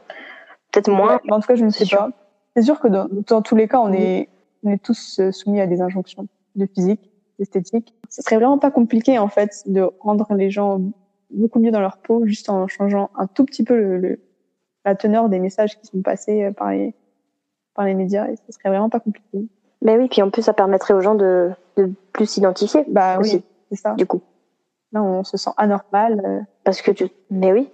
Peut-être moins. en tout cas, je ne sais pas. C'est sûr que dans, dans, tous les cas, on est, on est tous soumis à des injonctions de physique, d'esthétique. Ce serait vraiment pas compliqué, en fait, de rendre les gens beaucoup mieux dans leur peau juste en changeant un tout petit peu le, la teneur des messages qui sont passés par les, par les médias. Et ce serait vraiment pas compliqué. Mais oui, puis en plus, ça permettrait aux gens de, de plus s'identifier. Bah oui, c'est ça. Du coup. Là, on se sent anormal. Euh. Parce que tu. Mais oui,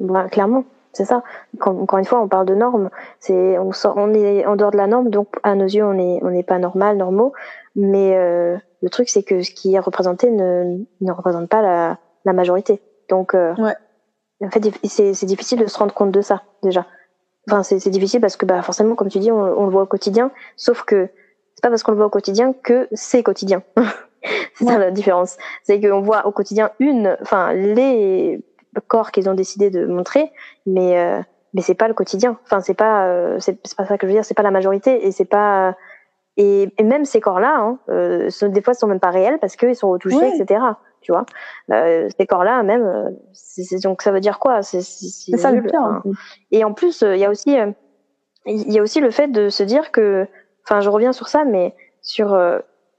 bah, clairement. C'est ça. encore une fois, on parle de normes. C'est, on, sort, on est en dehors de la norme, donc à nos yeux, on n'est on pas normal, normaux. Mais euh, le truc, c'est que ce qui est représenté ne, ne représente pas la, la majorité. Donc, euh, ouais. en fait, c'est difficile de se rendre compte de ça déjà. Enfin, c'est difficile parce que bah, forcément, comme tu dis, on, on le voit au quotidien. Sauf que c'est pas parce qu'on le voit au quotidien que c'est quotidien. *laughs* c'est ça la différence. C'est qu'on voit au quotidien une, enfin, les corps qu'ils ont décidé de montrer, mais euh, mais c'est pas le quotidien. Enfin, c'est pas euh, c'est pas ça que je veux dire. C'est pas la majorité et c'est pas et, et, même ces corps-là, hein, euh, des fois, sont même pas réels parce qu'ils sont retouchés, etc. Tu vois, euh, ces corps-là, même, euh, c'est, donc ça veut dire quoi? C'est ça le pire. Hein. Et en plus, il y a aussi, il y a aussi le fait de se dire que, enfin, je reviens sur ça, mais sur,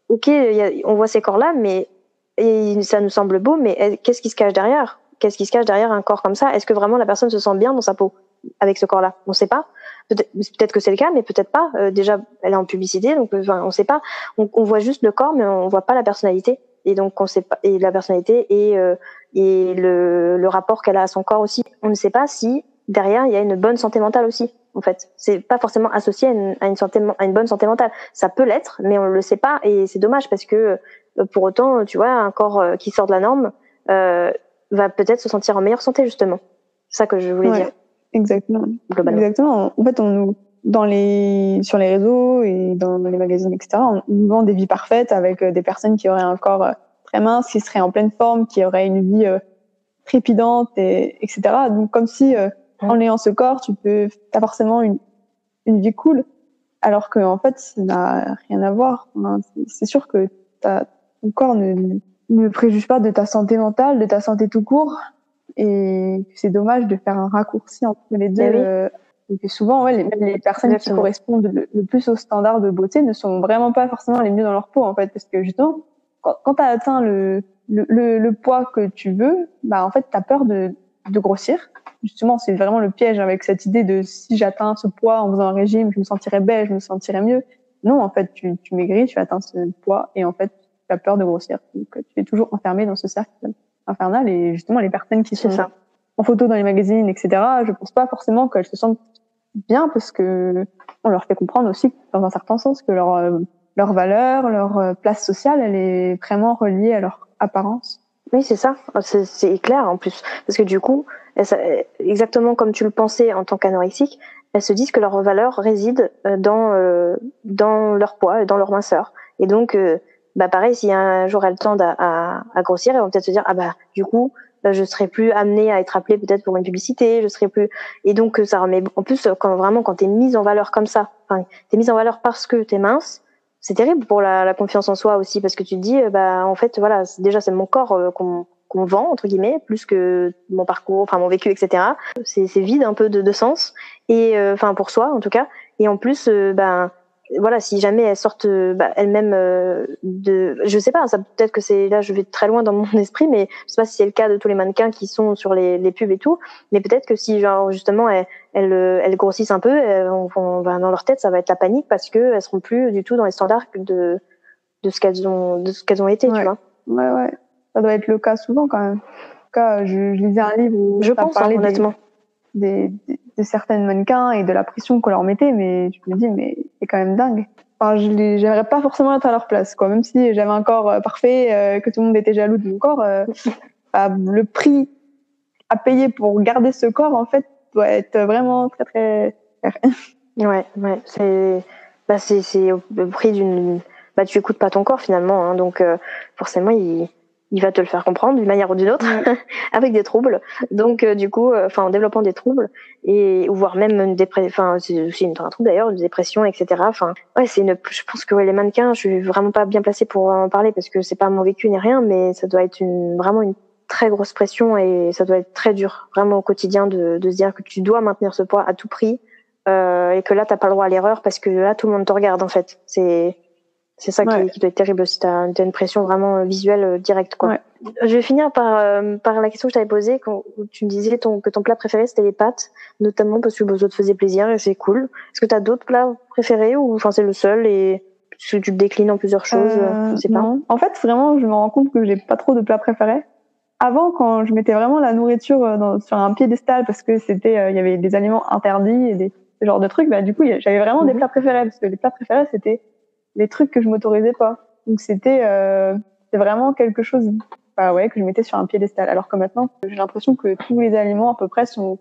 ok, y a, on voit ces corps-là, mais et ça nous semble beau, mais qu'est-ce qui se cache derrière? Qu'est-ce qui se cache derrière un corps comme ça? Est-ce que vraiment la personne se sent bien dans sa peau avec ce corps-là? On ne sait pas. Peut-être que c'est le cas, mais peut-être pas. Euh, déjà, elle est en publicité, donc enfin, on ne sait pas. On, voit juste le corps, mais on voit pas la personnalité. Et donc, on sait pas et la personnalité et euh, et le, le rapport qu'elle a à son corps aussi. On ne sait pas si derrière il y a une bonne santé mentale aussi. En fait, c'est pas forcément associé à une, à une santé à une bonne santé mentale. Ça peut l'être, mais on le sait pas et c'est dommage parce que euh, pour autant, tu vois, un corps qui sort de la norme euh, va peut-être se sentir en meilleure santé justement. C'est ça que je voulais dire. Exactement. Exactement. En fait, on nous dans les sur les réseaux et dans les magazines etc. On nous vend des vies parfaites avec euh, des personnes qui auraient un corps euh, très mince, qui seraient en pleine forme, qui auraient une vie euh, trépidante et etc. Donc comme si en ayant ce corps, tu peux as forcément une une vie cool, alors que en fait ça n'a rien à voir. c'est sûr que ton corps ne ne préjuge pas de ta santé mentale, de ta santé tout court. Et c'est dommage de faire un raccourci entre les deux. Eh euh, et souvent, ouais, les, les personnes qui correspondent le, plus aux standards de beauté ne sont vraiment pas forcément les mieux dans leur peau, en fait, parce que justement, quand, quand tu as atteint le, le, le, poids que tu veux, bah en fait, tu as peur de, de grossir. Justement, c'est vraiment le piège avec cette idée de si j'atteins ce poids en faisant un régime, je me sentirais belle, je me sentirais mieux. Non, en fait, tu, tu maigris, tu atteins ce poids et en fait, tu as peur de grossir. Donc, tu es toujours enfermé dans ce cercle infernal. Et justement, les personnes qui sont en photo dans les magazines, etc., je pense pas forcément qu'elles se sentent bien parce que on leur fait comprendre aussi, dans un certain sens, que leur, euh, leur valeur, leur euh, place sociale, elle est vraiment reliée à leur apparence. Oui, c'est ça. C'est clair en plus. Parce que du coup, exactement comme tu le pensais en tant qu'anorexique, elles se disent que leur valeur réside euh, dans, dans leur poids et dans leur minceur. Et donc, bah pareil, si un jour elles tendent à, à, à grossir, elles vont peut-être se dire ah bah du coup bah, je serai plus amenée à être appelée peut-être pour une publicité, je serai plus et donc ça remet en plus quand vraiment quand t'es mise en valeur comme ça, enfin t'es mise en valeur parce que t'es mince, c'est terrible pour la, la, confiance en soi aussi parce que tu te dis bah en fait voilà déjà c'est mon corps euh, qu'on vend entre guillemets plus que mon parcours, enfin mon vécu etc. C'est vide un peu de, de sens et euh, enfin pour soi en tout cas et en plus euh, ben voilà, si jamais elles sortent euh, bah, elles-mêmes euh, de, je sais pas, ça peut-être que c'est là, je vais très loin dans mon *laughs* esprit, mais je sais pas si c'est le cas de tous les mannequins qui sont sur les, les pubs et tout, mais peut-être que si genre justement elles, elles, euh, elles grossissent un peu, elles, on, bah, dans leur tête ça va être la panique parce que elles seront plus du tout dans les standards de de ce qu'elles ont de ce qu'elles ont été, tu vois. Ouais ouais, ça doit être le cas souvent quand même. En tout cas, je, je lisais un livre où je pense hein, honnêtement. Des, des, de certaines mannequins et de la pression qu'on leur mettait, mais je me dis, mais c'est quand même dingue. Enfin, je j'aimerais pas forcément être à leur place, quoi. Même si j'avais un corps euh, parfait, euh, que tout le monde était jaloux de mon corps, euh, bah, le prix à payer pour garder ce corps, en fait, doit être vraiment très très *laughs* ouais, ouais, c'est, bah, c'est, c'est le prix d'une, bah, tu écoutes pas ton corps finalement, hein, donc forcément il il va te le faire comprendre d'une manière ou d'une autre, *laughs* avec des troubles. Donc euh, du coup, euh, enfin en développant des troubles et ou voire même une dépression, enfin c'est aussi une, un trouble d'ailleurs, une dépression, etc. Enfin ouais, c'est une. Je pense que ouais, les mannequins, je suis vraiment pas bien placée pour en parler parce que c'est pas mon vécu ni rien, mais ça doit être une vraiment une très grosse pression et ça doit être très dur, vraiment au quotidien, de, de se dire que tu dois maintenir ce poids à tout prix euh, et que là, t'as pas le droit à l'erreur parce que là, tout le monde te regarde en fait. C'est c'est ça qui, qui, doit être terrible aussi. T'as as une pression vraiment visuelle euh, directe. Quoi. Je vais finir par, euh, par la question que je t'avais posée quand tu me disais ton, que ton plat préféré c'était les pâtes, notamment parce que vos autres faisaient plaisir et c'est cool. Est-ce que tu as d'autres plats préférés ou enfin c'est le seul et tu te déclines en plusieurs choses euh, Je sais pas. Non. En fait, vraiment, je me rends compte que j'ai pas trop de plats préférés. Avant, quand je mettais vraiment la nourriture dans, sur un piédestal parce que c'était, il y avait des aliments interdits et des ce genre de trucs, bah du coup, j'avais vraiment des mhm. plats préférés parce que les plats préférés c'était les trucs que je m'autorisais pas. Donc c'était euh, vraiment quelque chose bah ouais, que je mettais sur un piédestal. Alors que maintenant, j'ai l'impression que tous les aliments à peu près sont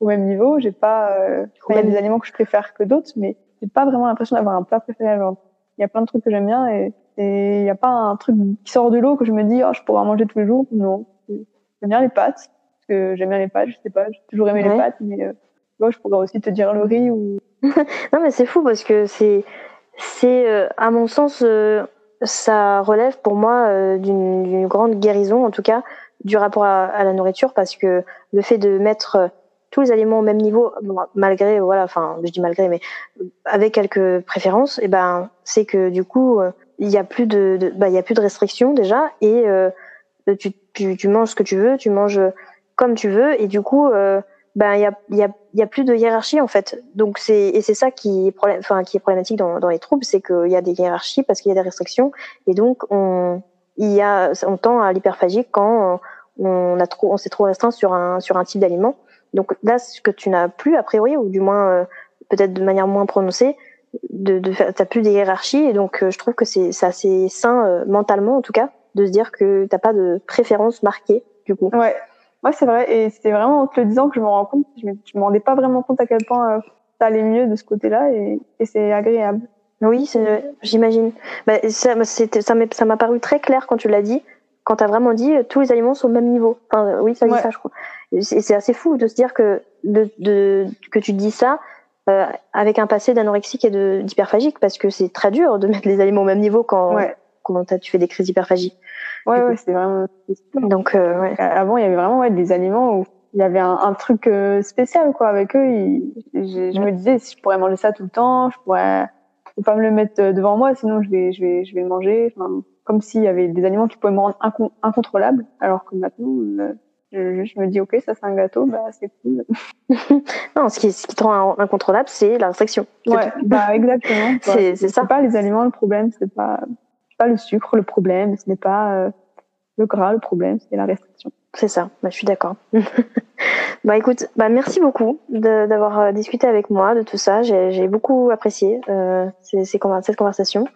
au même niveau. J'ai pas, euh, il y a des aliments que je préfère que d'autres, mais j'ai pas vraiment l'impression d'avoir un plat préféré. il y a plein de trucs que j'aime bien et il n'y a pas un truc qui sort de l'eau que je me dis, oh, je pourrais en manger tous les jours. Non. J'aime bien les pâtes, parce que j'aime bien les pâtes, je sais pas, j'ai toujours aimé les pâtes, mais euh, je pourrais aussi te dire le riz ou. *laughs* non, mais c'est fou parce que c'est c'est, euh, à mon sens, euh, ça relève pour moi euh, d'une grande guérison, en tout cas, du rapport à, la nourriture, parce que le fait de mettre tous les aliments au même niveau, malgré, voilà, enfin, je dis malgré, mais avec quelques préférences, et eh ben, c'est que du coup, il y a plus de, bah, il y a plus de restrictions déjà, et tu, tu, tu, manges ce que tu veux, tu manges comme tu veux, et du coup, ben il y a, y, a, y a plus de hiérarchie en fait. Donc c'est et c'est ça qui est problème, enfin qui est problématique dans, dans les troubles, c'est qu'il y a des hiérarchies parce qu'il y a des restrictions et donc on il y a on tend à l'hyperphagie quand on a trop on s'est trop restreint sur un sur un type d'aliment. Donc là ce que tu n'as plus a priori ou du moins euh, peut-être de manière moins prononcée de, de t'as plus des hiérarchies et donc euh, je trouve que c'est assez sain euh, mentalement en tout cas de se dire que t'as pas de préférence marquée du coup. Ouais, Ouais, c'est vrai. Et c'est vraiment en te le disant que je me rends compte, je me, me rendais pas vraiment compte à quel point euh, ça allait mieux de ce côté-là et, et c'est agréable. Oui, j'imagine. Bah, ça ça m'a paru très clair quand tu l'as dit, quand tu as vraiment dit euh, tous les aliments sont au même niveau. Enfin, oui, ça dit ça, je crois. Et c'est assez fou de se dire que, de, de, que tu dis ça euh, avec un passé d'anorexique et d'hyperphagique, parce que c'est très dur de mettre les aliments au même niveau quand, quand tu fais des crises d'hyperphagie. Ouais, ouais, c'est vraiment. Donc, euh, ouais. Avant, il y avait vraiment ouais, des aliments où il y avait un, un truc euh, spécial quoi avec eux. je, me disais si je pourrais manger ça tout le temps, je pourrais faut pas me le mettre euh, devant moi, sinon je vais, je vais, je vais le manger. Enfin, comme s'il y avait des aliments qui pouvaient me rendre incontrôlable, alors que maintenant. je, je, me dis ok ça c'est un gâteau bah c'est cool *laughs* non ce qui ce qui te rend incontrôlable c'est la restriction ouais bah exactement *laughs* c'est c'est ça pas les aliments le problème c'est pas pas le sucre le problème, ce n'est pas euh, le gras le problème, c'est la restriction. C'est ça, bah, je suis d'accord. *laughs* bah écoute, bah merci beaucoup d'avoir euh, discuté avec moi de tout ça. J'ai beaucoup apprécié euh, ces, ces, cette conversation.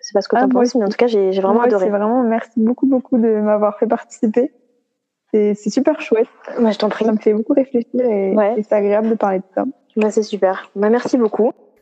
Je sais pas ce que tu en ah, penses, mais en tout cas, j'ai vraiment adoré. Vraiment, merci beaucoup, beaucoup de m'avoir fait participer. C'est super chouette. Bah, je t'en prie. Ça me fait beaucoup réfléchir et, et c'est agréable de parler de ça. Bah, c'est super. Bah, merci beaucoup.